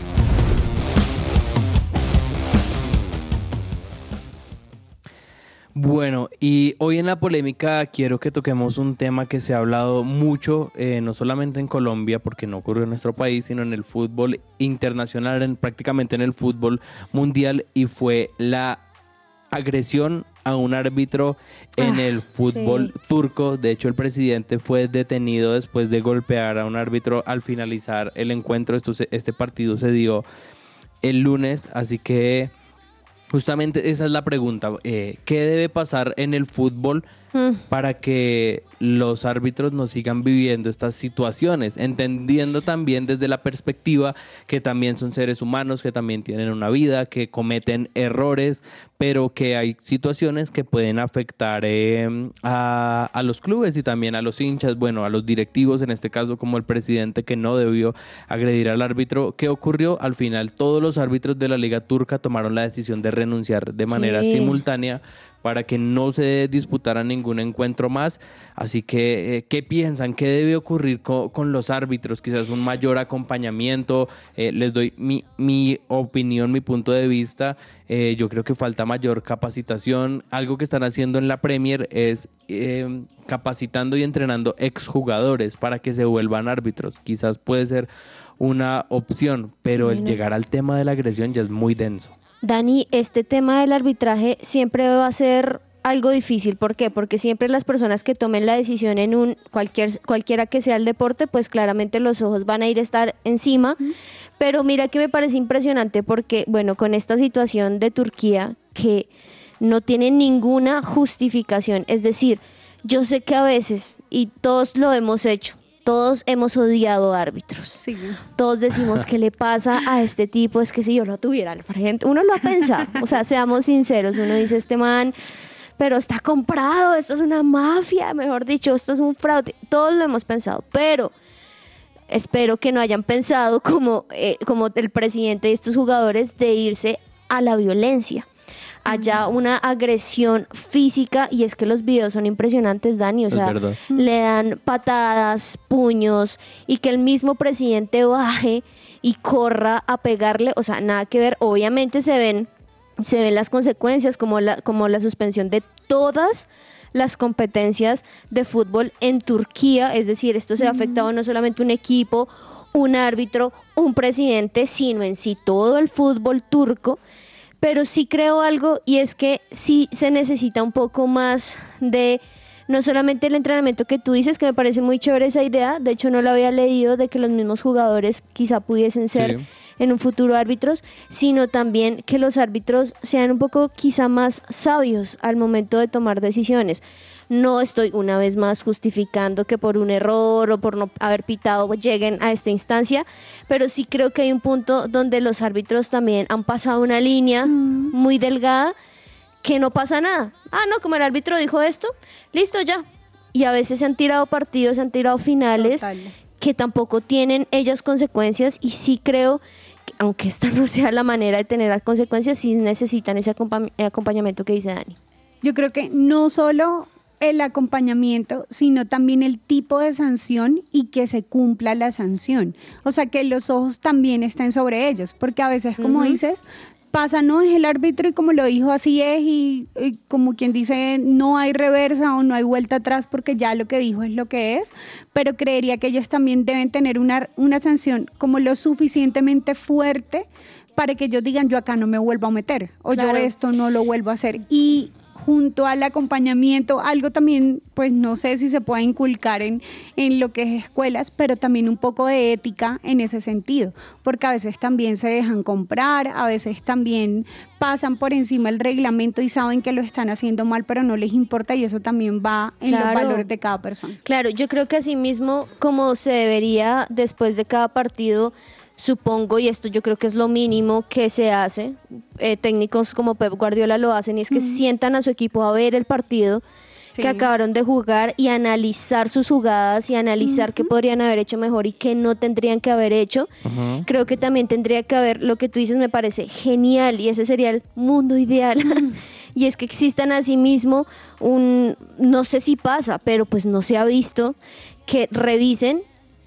Bueno, y hoy en la polémica quiero que toquemos un tema que se ha hablado mucho, eh, no solamente en Colombia, porque no ocurrió en nuestro país, sino en el fútbol internacional, en, prácticamente en el fútbol mundial, y fue la agresión a un árbitro en Ah, el fútbol sí. turco. De hecho, el presidente fue detenido después de golpear a un árbitro al finalizar el encuentro. Esto se- este partido se dio el lunes, así que justamente esa es la pregunta. eh, ¿Qué debe pasar en el fútbol Mm. para que los árbitros no sigan viviendo estas situaciones, entendiendo también desde la perspectiva que también son seres humanos, que también tienen una vida, que cometen errores, pero que hay situaciones que pueden afectar eh, a, a los clubes y también a los hinchas, bueno, a los directivos, en este caso como el presidente que no debió agredir al árbitro. ¿Qué ocurrió? Al final todos los árbitros de la Liga Turca tomaron la decisión de renunciar de manera Sí. simultánea para que no se disputara ningún encuentro más. Así que, eh, ¿qué piensan? ¿Qué debe ocurrir co- con, los árbitros? Quizás un mayor acompañamiento. Eh, les doy mi, mi opinión, mi punto de vista. Eh, yo creo que falta mayor capacitación. Algo que están haciendo en la Premier es eh, capacitando y entrenando exjugadores para que se vuelvan árbitros. Quizás puede ser una opción, pero el llegar al tema de la agresión ya es muy denso. Dani, este tema del arbitraje siempre va a ser algo difícil. ¿Por qué? Porque siempre las personas que tomen la decisión en un cualquier cualquiera que sea el deporte, pues claramente los ojos van a ir a estar encima. Pero mira que me parece impresionante porque, bueno, con esta situación de Turquía que no tiene ninguna justificación, es decir, yo sé que a veces y todos lo hemos hecho, todos hemos odiado árbitros. Sí. todos decimos qué le pasa a este tipo, es que si yo lo tuviera al frente, uno lo ha pensado, o sea, seamos sinceros, uno dice este man, pero está comprado, esto es una mafia, mejor dicho, esto es un fraude, todos lo hemos pensado, pero espero que no hayan pensado como, eh, como el presidente y estos jugadores de irse a la violencia. Haya una agresión física y es que los videos son impresionantes, Dani. O sea, le dan patadas, puños y que el mismo presidente baje y corra a pegarle. O sea, nada que ver. Obviamente se ven, se ven las consecuencias como la, como la suspensión de todas las competencias de fútbol en Turquía. Es decir, esto se ha afectado no solamente un equipo, un árbitro, un presidente, sino en sí todo el fútbol turco. Pero sí creo algo y es que sí se necesita un poco más de no solamente el entrenamiento que tú dices, que me parece muy chévere esa idea, de hecho no lo había leído, de que los mismos jugadores quizá pudiesen ser. En un futuro árbitros, sino también que los árbitros sean un poco quizá más sabios al momento de tomar decisiones. No estoy una vez más justificando que por un error o por no haber pitado lleguen a esta instancia, pero sí creo que hay un punto donde los árbitros también han pasado una línea muy delgada que no pasa nada. Ah, no, como el árbitro dijo esto, listo ya. Y a veces se han tirado partidos, se han tirado finales Total. que tampoco tienen ellas consecuencias y sí creo aunque esta no sea la manera de tener las consecuencias, sí necesitan ese acompa- acompañamiento que dice Dani. Yo creo que no solo el acompañamiento, sino también el tipo de sanción y que se cumpla la sanción. O sea, que los ojos también estén sobre ellos, porque a veces, como dices, pasa, no es el árbitro y como lo dijo, así es, y, y como quien dice, no hay reversa o no hay vuelta atrás porque ya lo que dijo es lo que es, pero creería que ellos también deben tener una, una sanción como lo suficientemente fuerte para que ellos digan, yo acá no me vuelvo a meter, o Claro. yo esto no lo vuelvo a hacer. Y junto al acompañamiento, algo también, pues no sé si se puede inculcar en, en lo que es escuelas, pero también un poco de ética en ese sentido, porque a veces también se dejan comprar, a veces también pasan por encima el reglamento y saben que lo están haciendo mal, pero no les importa y eso también va en Claro. los valores de cada persona. Claro, yo creo que así mismo como se debería después de cada partido, supongo, y esto yo creo que es lo mínimo que se hace, eh, técnicos como Pep Guardiola lo hacen, y es que sientan a su equipo a ver el partido Sí. que acabaron de jugar y analizar sus jugadas y analizar qué podrían haber hecho mejor y qué no tendrían que haber hecho. Creo que también tendría que haber, lo que tú dices me parece genial y ese sería el mundo ideal. y es que existan asimismo un, no sé si pasa, pero pues no se ha visto, que revisen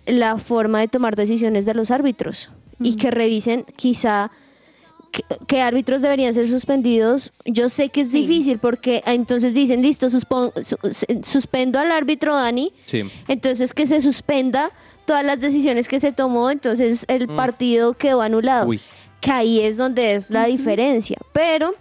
la forma de tomar decisiones de los árbitros y que revisen quizá qué, árbitros deberían ser suspendidos. Yo sé que es difícil porque ah, entonces dicen, listo, suspon- su- se- suspendo al árbitro Dani, Sí. entonces que se suspenda todas las decisiones que se tomó, entonces el partido quedó anulado. Uy. Que ahí es donde es la diferencia. Pero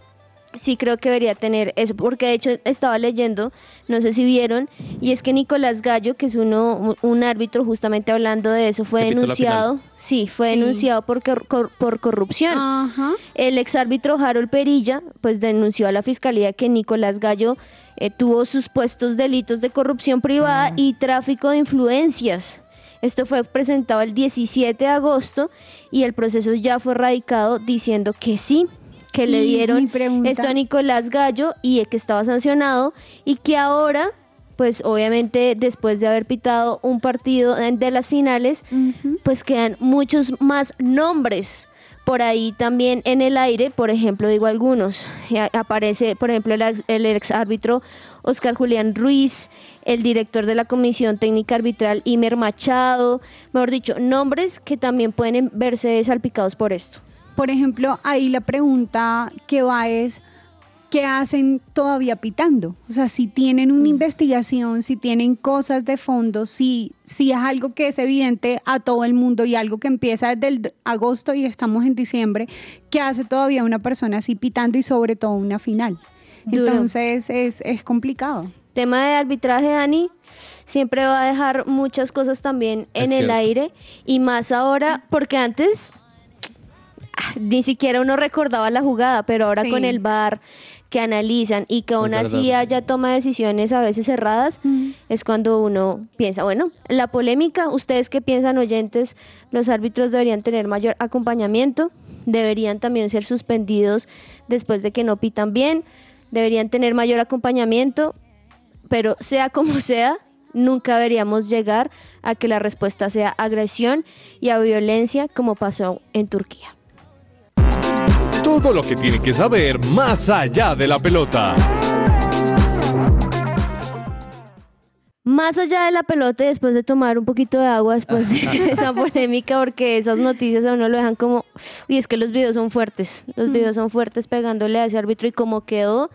sí creo que debería tener eso, porque de hecho estaba leyendo, no sé si vieron, y es que Nicolás Gallo, que es uno, un- un árbitro justamente hablando de eso, fue denunciado, sí, fue Sí. denunciado por, cor- por corrupción. Ajá. El exárbitro Harold Perilla pues denunció a la fiscalía que Nicolás Gallo eh, tuvo supuestos delitos de corrupción privada y tráfico de influencias. Esto fue presentado el 17 de agosto y el proceso ya fue radicado diciendo que sí, que le dieron esto a Nicolás Gallo y que estaba sancionado y que ahora pues obviamente después de haber pitado un partido de las finales, pues quedan muchos más nombres por ahí también en el aire, por ejemplo, digo algunos, Eh, aparece, por ejemplo, el, ex- el ex árbitro Oscar Julián Ruiz, el director de la Comisión Técnica Arbitral Imer Machado, mejor dicho, nombres que también pueden verse salpicados por esto. Por ejemplo, ahí la pregunta que va es, ¿qué hacen todavía pitando? O sea, si tienen una investigación, si tienen cosas de fondo, si, si es algo que es evidente a todo el mundo y algo que empieza desde el agosto y estamos en diciembre, ¿qué hace todavía una persona así pitando y sobre todo una final? Duro. Entonces es, es complicado. Tema de arbitraje, Dani, siempre va a dejar muchas cosas también Es en el cierto. aire y más ahora, porque antes ni siquiera uno recordaba la jugada, pero ahora Sí. con el VAR que analizan y que aún así haya toma de decisiones a veces cerradas, es cuando uno piensa, bueno, la polémica, ustedes qué piensan oyentes, los árbitros deberían tener mayor acompañamiento, deberían también ser suspendidos después de que no pitan bien, deberían tener mayor acompañamiento, pero sea como sea, nunca deberíamos llegar a que la respuesta sea agresión y a violencia como pasó en Turquía. Todo lo que tiene que saber más allá de la pelota. Más allá de la pelota y después de tomar un poquito de agua después de esa polémica, porque esas noticias a uno lo dejan como, y es que los videos son fuertes, los videos son fuertes pegándole a ese árbitro y cómo quedó,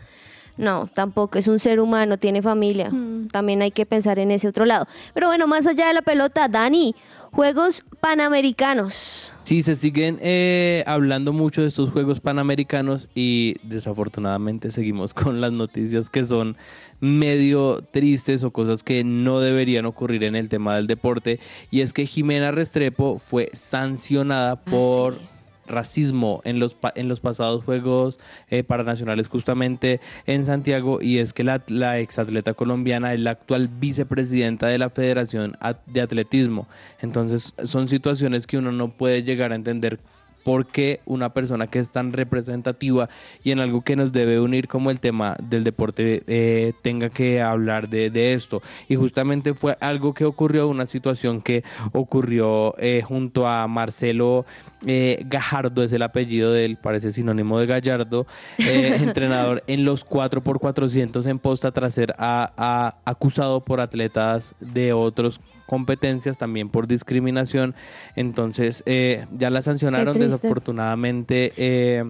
no, tampoco, es un ser humano, tiene familia, también hay que pensar en ese otro lado. Pero bueno, más allá de la pelota, Dani, Juegos Panamericanos. Sí, se siguen eh, hablando mucho de estos Juegos Panamericanos y desafortunadamente seguimos con las noticias que son medio tristes o cosas que no deberían ocurrir en el tema del deporte. Y es que Jimena Restrepo fue sancionada por sí. Racismo en los, en los pasados Juegos eh, Paranacionales justamente en Santiago y es que la, la exatleta colombiana es la actual vicepresidenta de la Federación de Atletismo. Entonces son situaciones que uno no puede llegar a entender por qué una persona que es tan representativa y en algo que nos debe unir como el tema del deporte eh, tenga que hablar de, de esto. Y justamente fue algo que ocurrió, una situación que ocurrió eh, junto a Marcelo eh, Gajardo, es el apellido de él, parece sinónimo de Gallardo, eh, entrenador en los 4x400 en posta tras ser a- a- acusado por atletas de otras competencias, también por discriminación. Entonces, eh, ya la sancionaron, triste. Desafortunadamente. eh,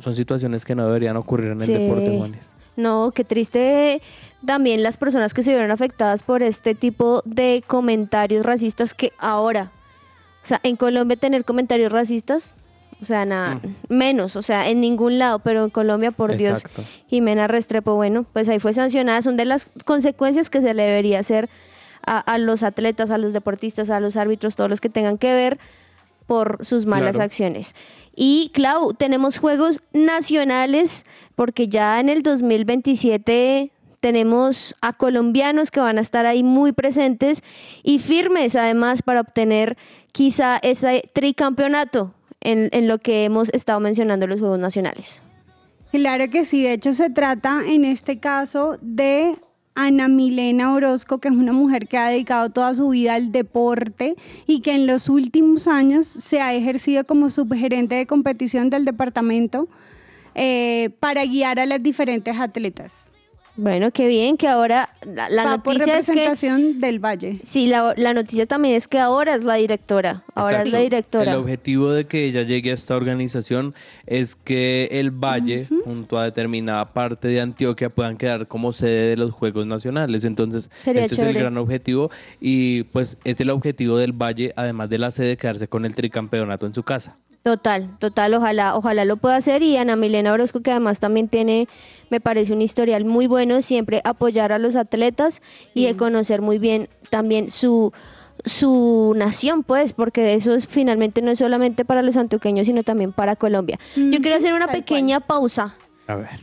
son situaciones que no deberían ocurrir en el deporte, Juanes. No, qué triste también las personas que se vieron afectadas por este tipo de comentarios racistas que ahora, o sea, en Colombia tener comentarios racistas, o sea, nada, menos, o sea, en ningún lado, pero en Colombia, por Dios. Jimena Restrepo, bueno, pues ahí fue sancionada, son de las consecuencias que se le debería hacer a, a los atletas, a los deportistas, a los árbitros, todos los que tengan que ver por sus malas Claro. acciones. Y Clau, tenemos juegos nacionales porque ya en el 2027 tenemos a colombianos que van a estar ahí muy presentes y firmes además para obtener quizá ese tricampeonato en, en lo que hemos estado mencionando en los Juegos Nacionales. Claro que sí, de hecho se trata en este caso de Ana Milena Orozco, que es una mujer que ha dedicado toda su vida al deporte y que en los últimos años se ha ejercido como subgerente de competición del departamento eh, para guiar a las diferentes atletas. Bueno, qué bien que ahora la, la Va por noticia es que representación del Valle. sí, la, la noticia también es que ahora es la directora, ahora es la directora. El objetivo de que ella llegue a esta organización es que el Valle, junto a determinada parte de Antioquia, puedan quedar como sede de los Juegos Nacionales. Entonces, Sería este es el gran objetivo y pues es el objetivo del Valle, además de la sede, quedarse con el tricampeonato en su casa. Total, total, ojalá, ojalá lo pueda hacer. Y Ana Milena Orozco que además también tiene, me parece un historial muy bueno, siempre apoyar a los atletas y de conocer muy bien también su su nación, pues, porque eso es finalmente no es solamente para los antioqueños, sino también para Colombia. Yo quiero hacer una tal pequeña pausa, A ver.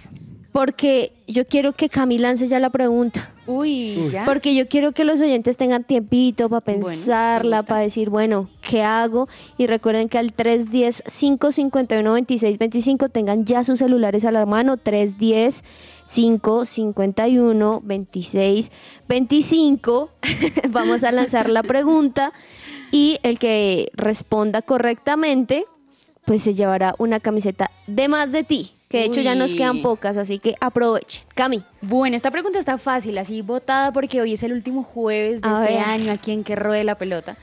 Porque yo quiero que Cami lance ya la pregunta. Uy, ya. Porque yo quiero que los oyentes tengan tiempito para pensarla, para decir, bueno, ¿qué hago? Y recuerden que al 310-551-2625 tengan ya sus celulares a la mano. 310-551-2625. Vamos a lanzar la pregunta y el que responda correctamente, pues se llevará una camiseta de más de ti. Que de hecho ya nos quedan pocas, así que aprovechen. Cami. Bueno, esta pregunta está fácil, así votada porque hoy es el último jueves de A este ver. año aquí en que ruede la pelota.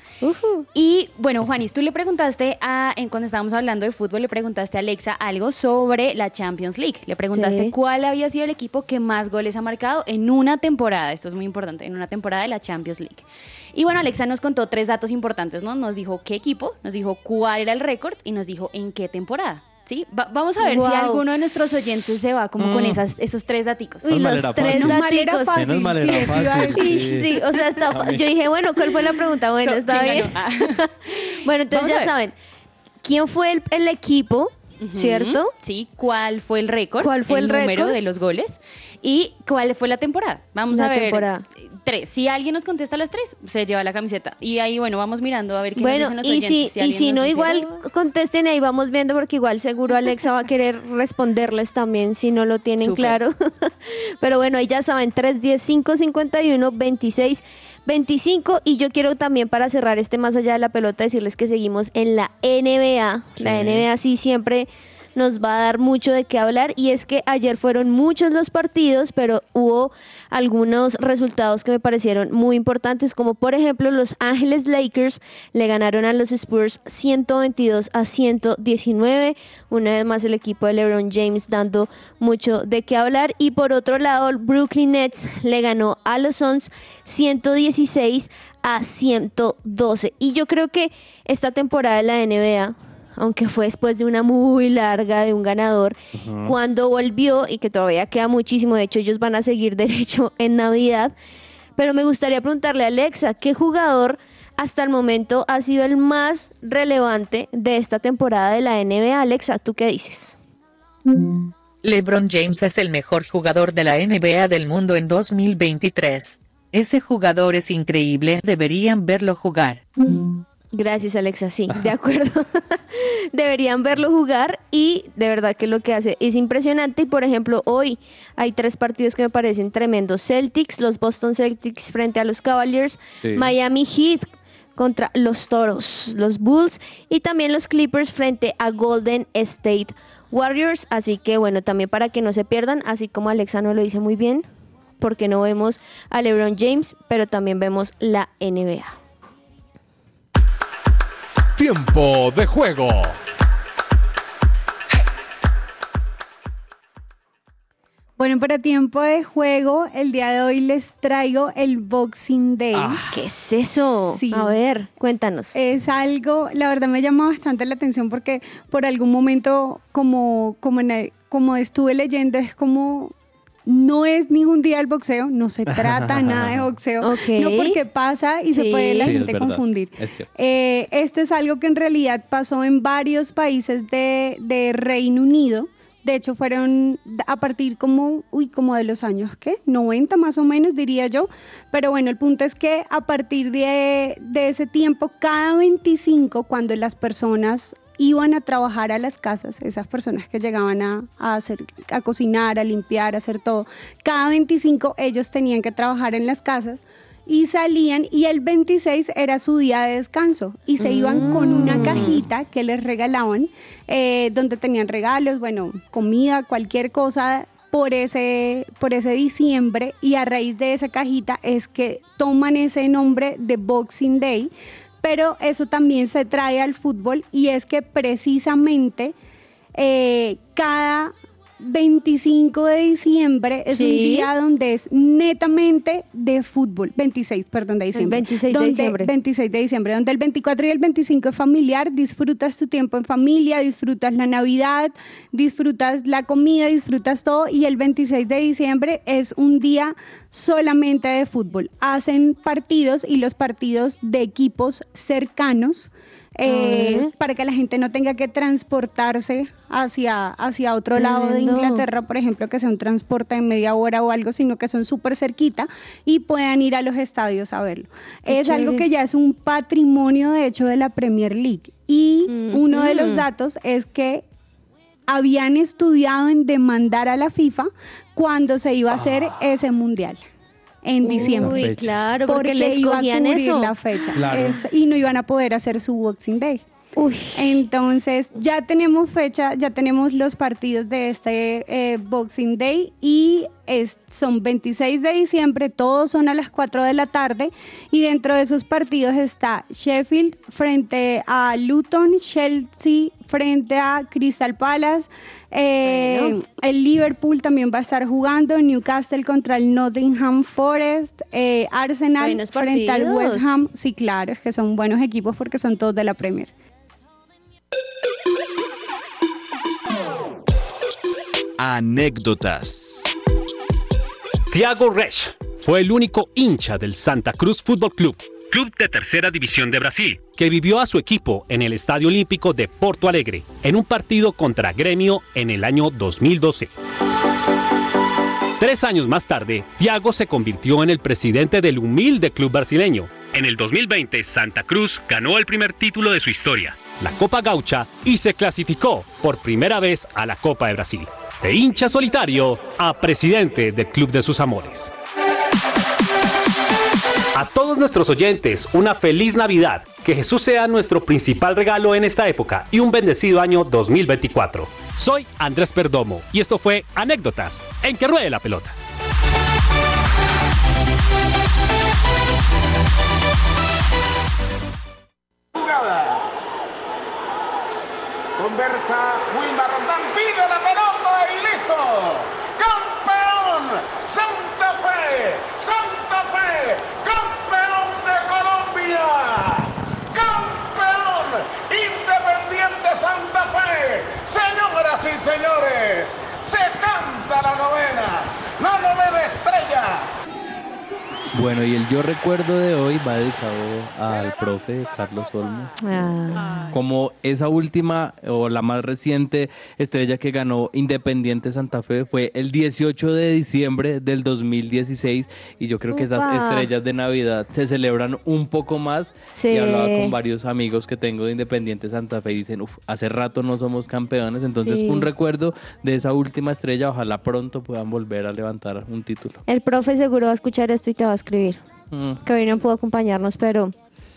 Y bueno, Juanis, tú le preguntaste a, en, cuando estábamos hablando de fútbol, le preguntaste a Alexa algo sobre la Champions League. Le preguntaste Sí. cuál había sido el equipo que más goles ha marcado en una temporada. Esto es muy importante, en una temporada de la Champions League. Y bueno, Alexa nos contó tres datos importantes, ¿no? Nos dijo qué equipo, nos dijo cuál era el récord y nos dijo en qué temporada. ¿Sí? Va- vamos a ver si alguno de nuestros oyentes se va como con esas, esos tres daticos. Uy, los tres fácil. Daticos. fácil. Sí, fácil. O sea, está fa- yo dije, bueno, ¿cuál fue la pregunta? Bueno, está ¿quién bien. Ah. bueno, entonces Vamos ya saben, ¿quién fue el, el equipo, cierto? Sí, ¿cuál fue el récord? ¿Cuál fue el número récord? de los goles? ¿Y cuál fue la temporada? Vamos La a ver. temporada. Tres. Si alguien nos contesta las tres, se lleva la camiseta. Y ahí, bueno, vamos mirando a ver qué nos Bueno, dicen los y si, y si nos no, dice, igual "Oh". contesten ahí, vamos viendo, porque igual seguro Alexa va a querer responderles también si no lo tienen claro. Pero bueno, ahí ya saben, 310-551-2625. Y yo quiero también, para cerrar este más allá de la pelota, decirles que seguimos en la NBA. La. NBA sí siempre nos va a dar mucho de qué hablar. Y es que ayer fueron muchos los partidos, pero hubo algunos resultados que me parecieron muy importantes, como por ejemplo los Ángeles Lakers le ganaron a los Spurs 122 a 119, una vez más el equipo de LeBron James dando mucho de qué hablar. Y por otro lado Brooklyn Nets le ganó a los Suns 116 a 112 y yo creo que esta temporada de la NBA aunque fue después de una muy larga de un ganador, cuando volvió y que todavía queda muchísimo, de hecho ellos van a seguir derecho en Navidad, pero me gustaría preguntarle a Alexa, ¿qué jugador hasta el momento ha sido el más relevante de esta temporada de la NBA? Alexa, ¿tú qué dices? LeBron James es el mejor jugador de la NBA del mundo en 2023. Ese jugador es increíble, deberían verlo jugar. Gracias Alexa, sí, de acuerdo. Deberían verlo jugar y de verdad que lo que hace es impresionante y por ejemplo hoy hay tres partidos que me parecen tremendos. Celtics, los Boston Celtics frente a los Cavaliers, Sí. Miami Heat contra los Toros, los Bulls y también los Clippers frente a Golden State Warriors. Así que bueno, también para que no se pierdan, así como Alexa no lo dice muy bien, porque no vemos a LeBron James, pero también vemos la NBA. Tiempo de juego. Bueno, para tiempo de juego, el día de hoy les traigo el Boxing Day. ¿Qué es eso? Sí. A ver, cuéntanos. Es algo, la verdad me llama bastante la atención porque por algún momento, como, como, en el- como estuve leyendo, es como, no es ningún día el boxeo, no se trata nada de boxeo, Ok. no porque pasa y se puede la Sí, gente confundir. es cierto. Eh, esto es algo que en realidad pasó en varios países de, de Reino Unido. De hecho, fueron a partir como, uy, como de los años, ¿qué? 90 más o menos, diría yo. Pero bueno, el punto es que a partir de, de ese tiempo, cada 25, cuando las personas iban a trabajar a las casas, esas personas que llegaban a, a hacer, a cocinar, a limpiar, a hacer todo, cada 25 ellos tenían que trabajar en las casas y salían y el 26 era su día de descanso y se iban con una cajita que les regalaban eh, donde tenían regalos, bueno, comida, cualquier cosa por ese, por ese diciembre y a raíz de esa cajita es que toman ese nombre de Boxing Day, pero eso también se trae al fútbol y es que precisamente eh, cada 25 de diciembre es un día donde es netamente de fútbol. 26, perdón, de diciembre. 26 de diciembre. 26 de diciembre, donde el 24 y el 25 es familiar, disfrutas tu tiempo en familia, disfrutas la Navidad, disfrutas la comida, disfrutas todo y el 26 de diciembre es un día solamente de fútbol. Hacen partidos y los partidos de equipos cercanos eh, para que la gente no tenga que transportarse hacia, hacia otro lado de. Inglaterra, por ejemplo, que sea un transporte de media hora o algo, sino que son súper cerquita y puedan ir a los estadios a verlo. Qué es algo que ya es un patrimonio, de hecho, de la Premier League. Y uno de los datos es que habían estudiado en demandar a la FIFA cuando se iba a hacer ese mundial en diciembre. Uy, claro, porque, le iba a escogían cubrir eso. la fecha Claro. Es- y no iban a poder hacer su Boxing Day. Uy, Entonces ya tenemos fecha, ya tenemos los partidos de este eh, Boxing Day y es, son 26 de diciembre, todos son a las 4 de la tarde y dentro de esos partidos está Sheffield frente a Luton, Chelsea frente a Crystal Palace, eh, Bueno. el Liverpool también va a estar jugando, Newcastle contra el Nottingham Forest, eh, Arsenal frente al. West Ham, sí claro, es que son buenos equipos porque son todos de la Premier. Anécdotas. Tiago Resch fue el único hincha del Santa Cruz Fútbol Club, club de tercera división de Brasil, que vivió a su equipo en el Estadio Olímpico de Porto Alegre en un partido contra Gremio en el año 2012. Tres años más tarde, Tiago se convirtió en el presidente del humilde club brasileño. En el 2020, Santa Cruz ganó el primer título de su historia, la Copa Gaucha, y se clasificó por primera vez a la Copa de Brasil. De hincha solitario a presidente del club de sus amores. A todos nuestros oyentes, una feliz Navidad. Que Jesús sea nuestro principal regalo en esta época y un bendecido año 2024. Soy Andrés Perdomo y esto fue Anécdotas en que ruede la pelota. Jugada. Conversa Wilmar Roldán, pide la pelota y listo. ¡Campeón! ¡Santa Fe! ¡Santa Fe! ¡Campeón de Colombia! ¡Campeón! ¡Independiente Santa Fe! Señoras y señores, se canta la novena, la novena estrella. Bueno, y el yo recuerdo de hoy va dedicado al profe Carlos Olmos. ah, Como esa última o la más reciente estrella que ganó Independiente Santa Fe fue el 18 de diciembre del 2016 y yo creo que esas Upa. estrellas de Navidad se celebran un poco más. Sí. Y hablaba con varios amigos que tengo de Independiente Santa Fe y dicen, uff, hace rato no somos campeones, entonces Sí. un recuerdo de esa última estrella, ojalá pronto puedan volver a levantar un título. el profe seguro va a escuchar esto y te va a escribir. Mm, Que hoy no pudo acompañarnos, pero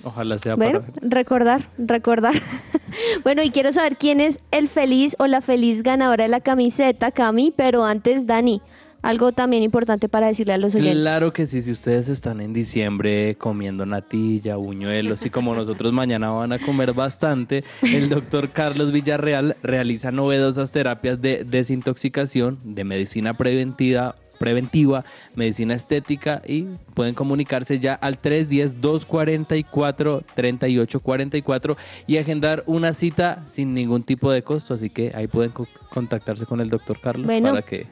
ojalá sea bueno, para... recordar, recordar. bueno, y quiero saber quién es el feliz o la feliz ganadora de la camiseta, Cami, pero antes, Dani, algo también importante para decirle a los oyentes. Claro que sí, si ustedes están en diciembre comiendo natilla, buñuelos y como nosotros mañana van a comer bastante, el doctor Carlos Villarreal realiza novedosas terapias de desintoxicación, de medicina preventiva preventiva, medicina estética y pueden comunicarse ya al 310-244-3844 y agendar una cita sin ningún tipo de costo, así que ahí pueden co- contactarse con el doctor Carlos Bueno. para que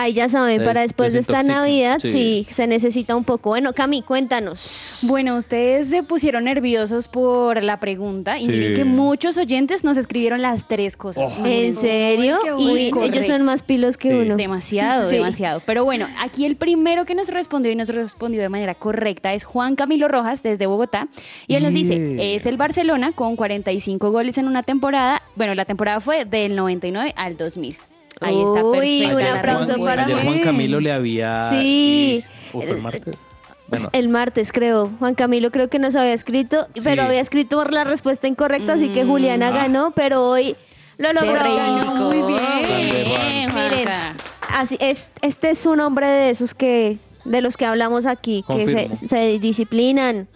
Ahí ya saben, para des- después de esta Navidad, sí. sí. se necesita un poco. Bueno, Cami, cuéntanos. Bueno, ustedes se pusieron nerviosos por la pregunta y Sí. miren que muchos oyentes nos escribieron las tres cosas. Oh. ¿En serio? bueno. ellos son más pilos que Sí. uno. Demasiado, Sí. demasiado. Pero bueno, aquí el primero que nos respondió y nos respondió de manera correcta es Juan Camilo Rojas desde Bogotá. Y él nos dice, es el Barcelona con 45 goles en una temporada. Bueno, la temporada fue del 99 al 2000. Ahí está Uy, perfecta un la aplauso respuesta. para Ayer Juan Juan. Camilo le había. Sí. ¿O fue el martes? Bueno, El martes, creo. Juan Camilo creo que nos había escrito, Sí. pero había escrito la respuesta incorrecta, así que Juliana Ah. ganó, pero hoy lo logró. Muy Juan. bien. Miren, así es, este es un hombre de esos que, de los que hablamos aquí, que se, se disciplinan.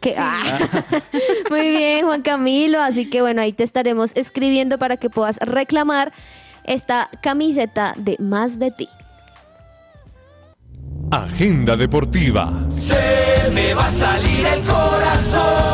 Que, ah. Muy bien, Juan Camilo. Así que bueno, ahí te estaremos escribiendo para que puedas reclamar esta camiseta de Más de ti. Agenda deportiva. Se me va a salir el corazón.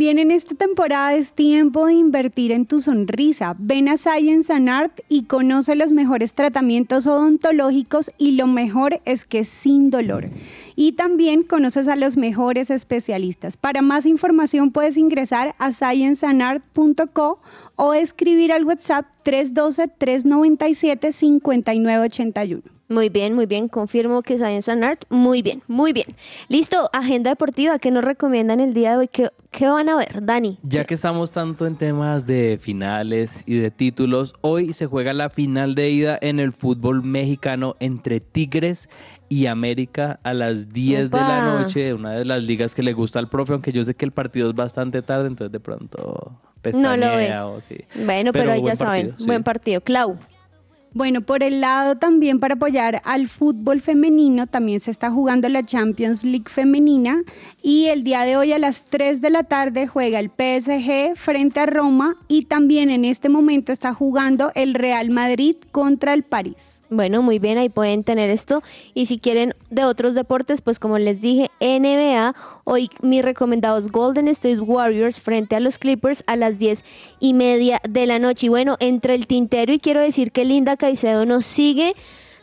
También en esta temporada es tiempo de invertir en tu sonrisa. Ven a Science and Art y conoce los mejores tratamientos odontológicos y lo mejor es que sin dolor. Y también conoces a los mejores especialistas. Para más información puedes ingresar a scienceandart.co o escribir al WhatsApp 312-397-5981. Muy bien, muy bien. Confirmo que Science and Art. Muy bien, muy bien. Listo, agenda deportiva. ¿Qué nos recomiendan el día de hoy? ¿Qué, qué van a ver, Dani? Ya que estamos tanto en temas de finales y de títulos, hoy se juega la final de ida en el fútbol mexicano entre Tigres y América a las 10 de la noche, una de las ligas que le gusta al profe, aunque yo sé que el partido es bastante tarde, entonces de pronto No lo ve. o sí. Bueno, pero, ahí ya saben. sí. Buen partido. Clau. Bueno, por el lado también para apoyar al fútbol femenino, también se está jugando la Champions League femenina y el día de hoy a las 3 de la tarde juega el PSG frente a Roma y también en este momento está jugando el Real Madrid contra el París. Bueno, muy bien, ahí pueden tener esto. Y si quieren de otros deportes, pues como les dije, NBA, hoy mis recomendados Golden State Warriors frente a los Clippers a las 10 y media de la noche. Y bueno, entre el tintero, y quiero decir que Linda Caicedo nos sigue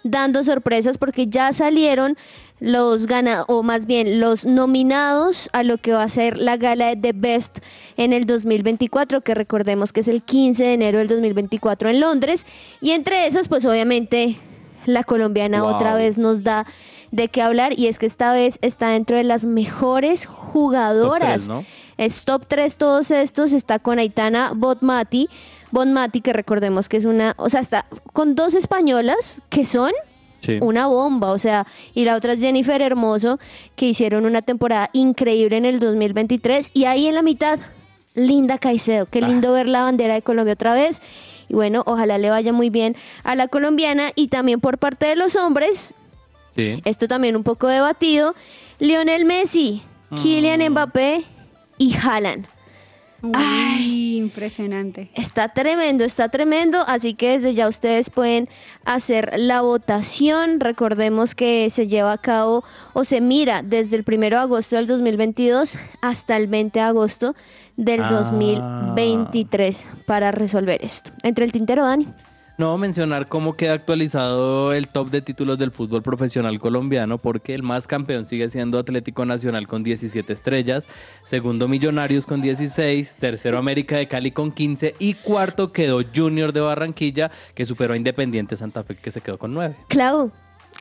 dando sorpresas porque ya salieron los gana o más bien los nominados a lo que va a ser la gala de The Best en el 2024, que recordemos que es el 15 de enero del 2024 en Londres. Y entre esas, pues obviamente la colombiana Wow. otra vez nos da de qué hablar y es que esta vez está dentro de las mejores jugadoras. Top tres, ¿no? Es top 3 todos estos, está con Aitana Botmati, Bonmati, que recordemos que es una, o sea, está con dos españolas que son Sí. una bomba, o sea, y la otra es Jennifer Hermoso, que hicieron una temporada increíble en el 2023, y ahí en la mitad, Linda Caicedo, qué lindo ver la bandera de Colombia otra vez, y bueno, ojalá le vaya muy bien a la colombiana, y también por parte de los hombres, Sí. esto también un poco debatido, Lionel Messi, Kylian Mbappé y Haaland. Ay, impresionante. Está tremendo, está tremendo, así que desde ya ustedes pueden hacer la votación. Recordemos que se lleva a cabo o se mira desde el 1 de agosto del 2022 hasta el 20 de agosto del Ah. 2023 para resolver esto. Entre el tintero, Dani. No mencionar cómo queda actualizado el top de títulos del fútbol profesional colombiano, porque el más campeón sigue siendo Atlético Nacional con 17 estrellas, segundo Millonarios con 16, tercero América de Cali con 15 y cuarto quedó Junior de Barranquilla, que superó a Independiente Santa Fe, que se quedó con 9. Clau,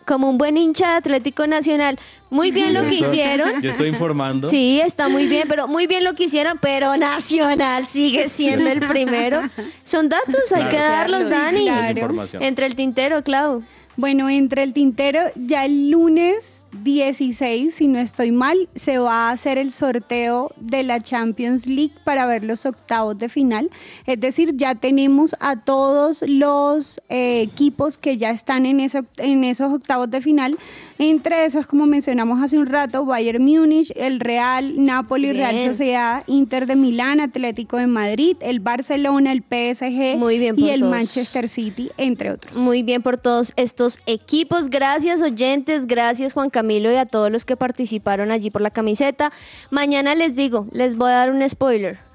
como un buen hincha de Atlético Nacional, muy bien lo que hicieron. Yo estoy informando. Sí, está muy bien, pero muy bien lo que hicieron, pero Nacional sigue siendo el primero. Son datos, hay que darlos, claro, Dani. claro. Entre el tintero, Clau. Bueno, entre el tintero, ya el lunes 16, si no estoy mal, se va a hacer el sorteo de la Champions League para ver los octavos de final. Es decir, ya tenemos a todos los eh, equipos que ya están en, ese- en esos octavos de final. Entre esos, como mencionamos hace un rato, Bayern Múnich, el Real, Napoli, Real. Sociedad, Inter de Milán, Atlético de Madrid, el Barcelona, el PSG Muy bien y el todos. Manchester City, entre otros. Muy bien por todos estos equipos. Gracias oyentes, gracias Juan Camilo y a todos los que participaron allí por la camiseta. Mañana les digo, les voy a dar un spoiler.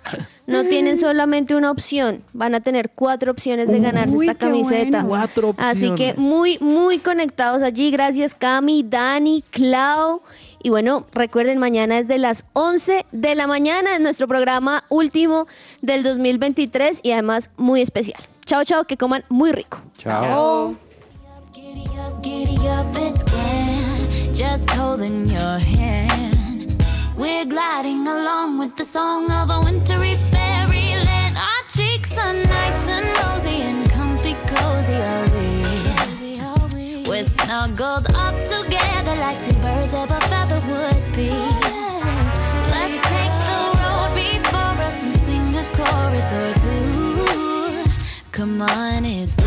No tienen solamente una opción, van a tener cuatro opciones de ganarse Uy, esta camiseta. bueno. Cuatro Así que muy, muy conectados allí. Gracias Cami, Dani, Clau. Y bueno, recuerden, mañana es de las 11 de la mañana en nuestro programa último del 2023 y además muy especial. Chao, chao, que coman muy rico. Chao. Giddy We're gliding along with the song of a wintry fairyland. Our cheeks are nice and rosy and comfy, cozy, are we? We're snuggled up together like two birds of a feather would be. Let's take the road before us and sing a chorus or two. Come on, it's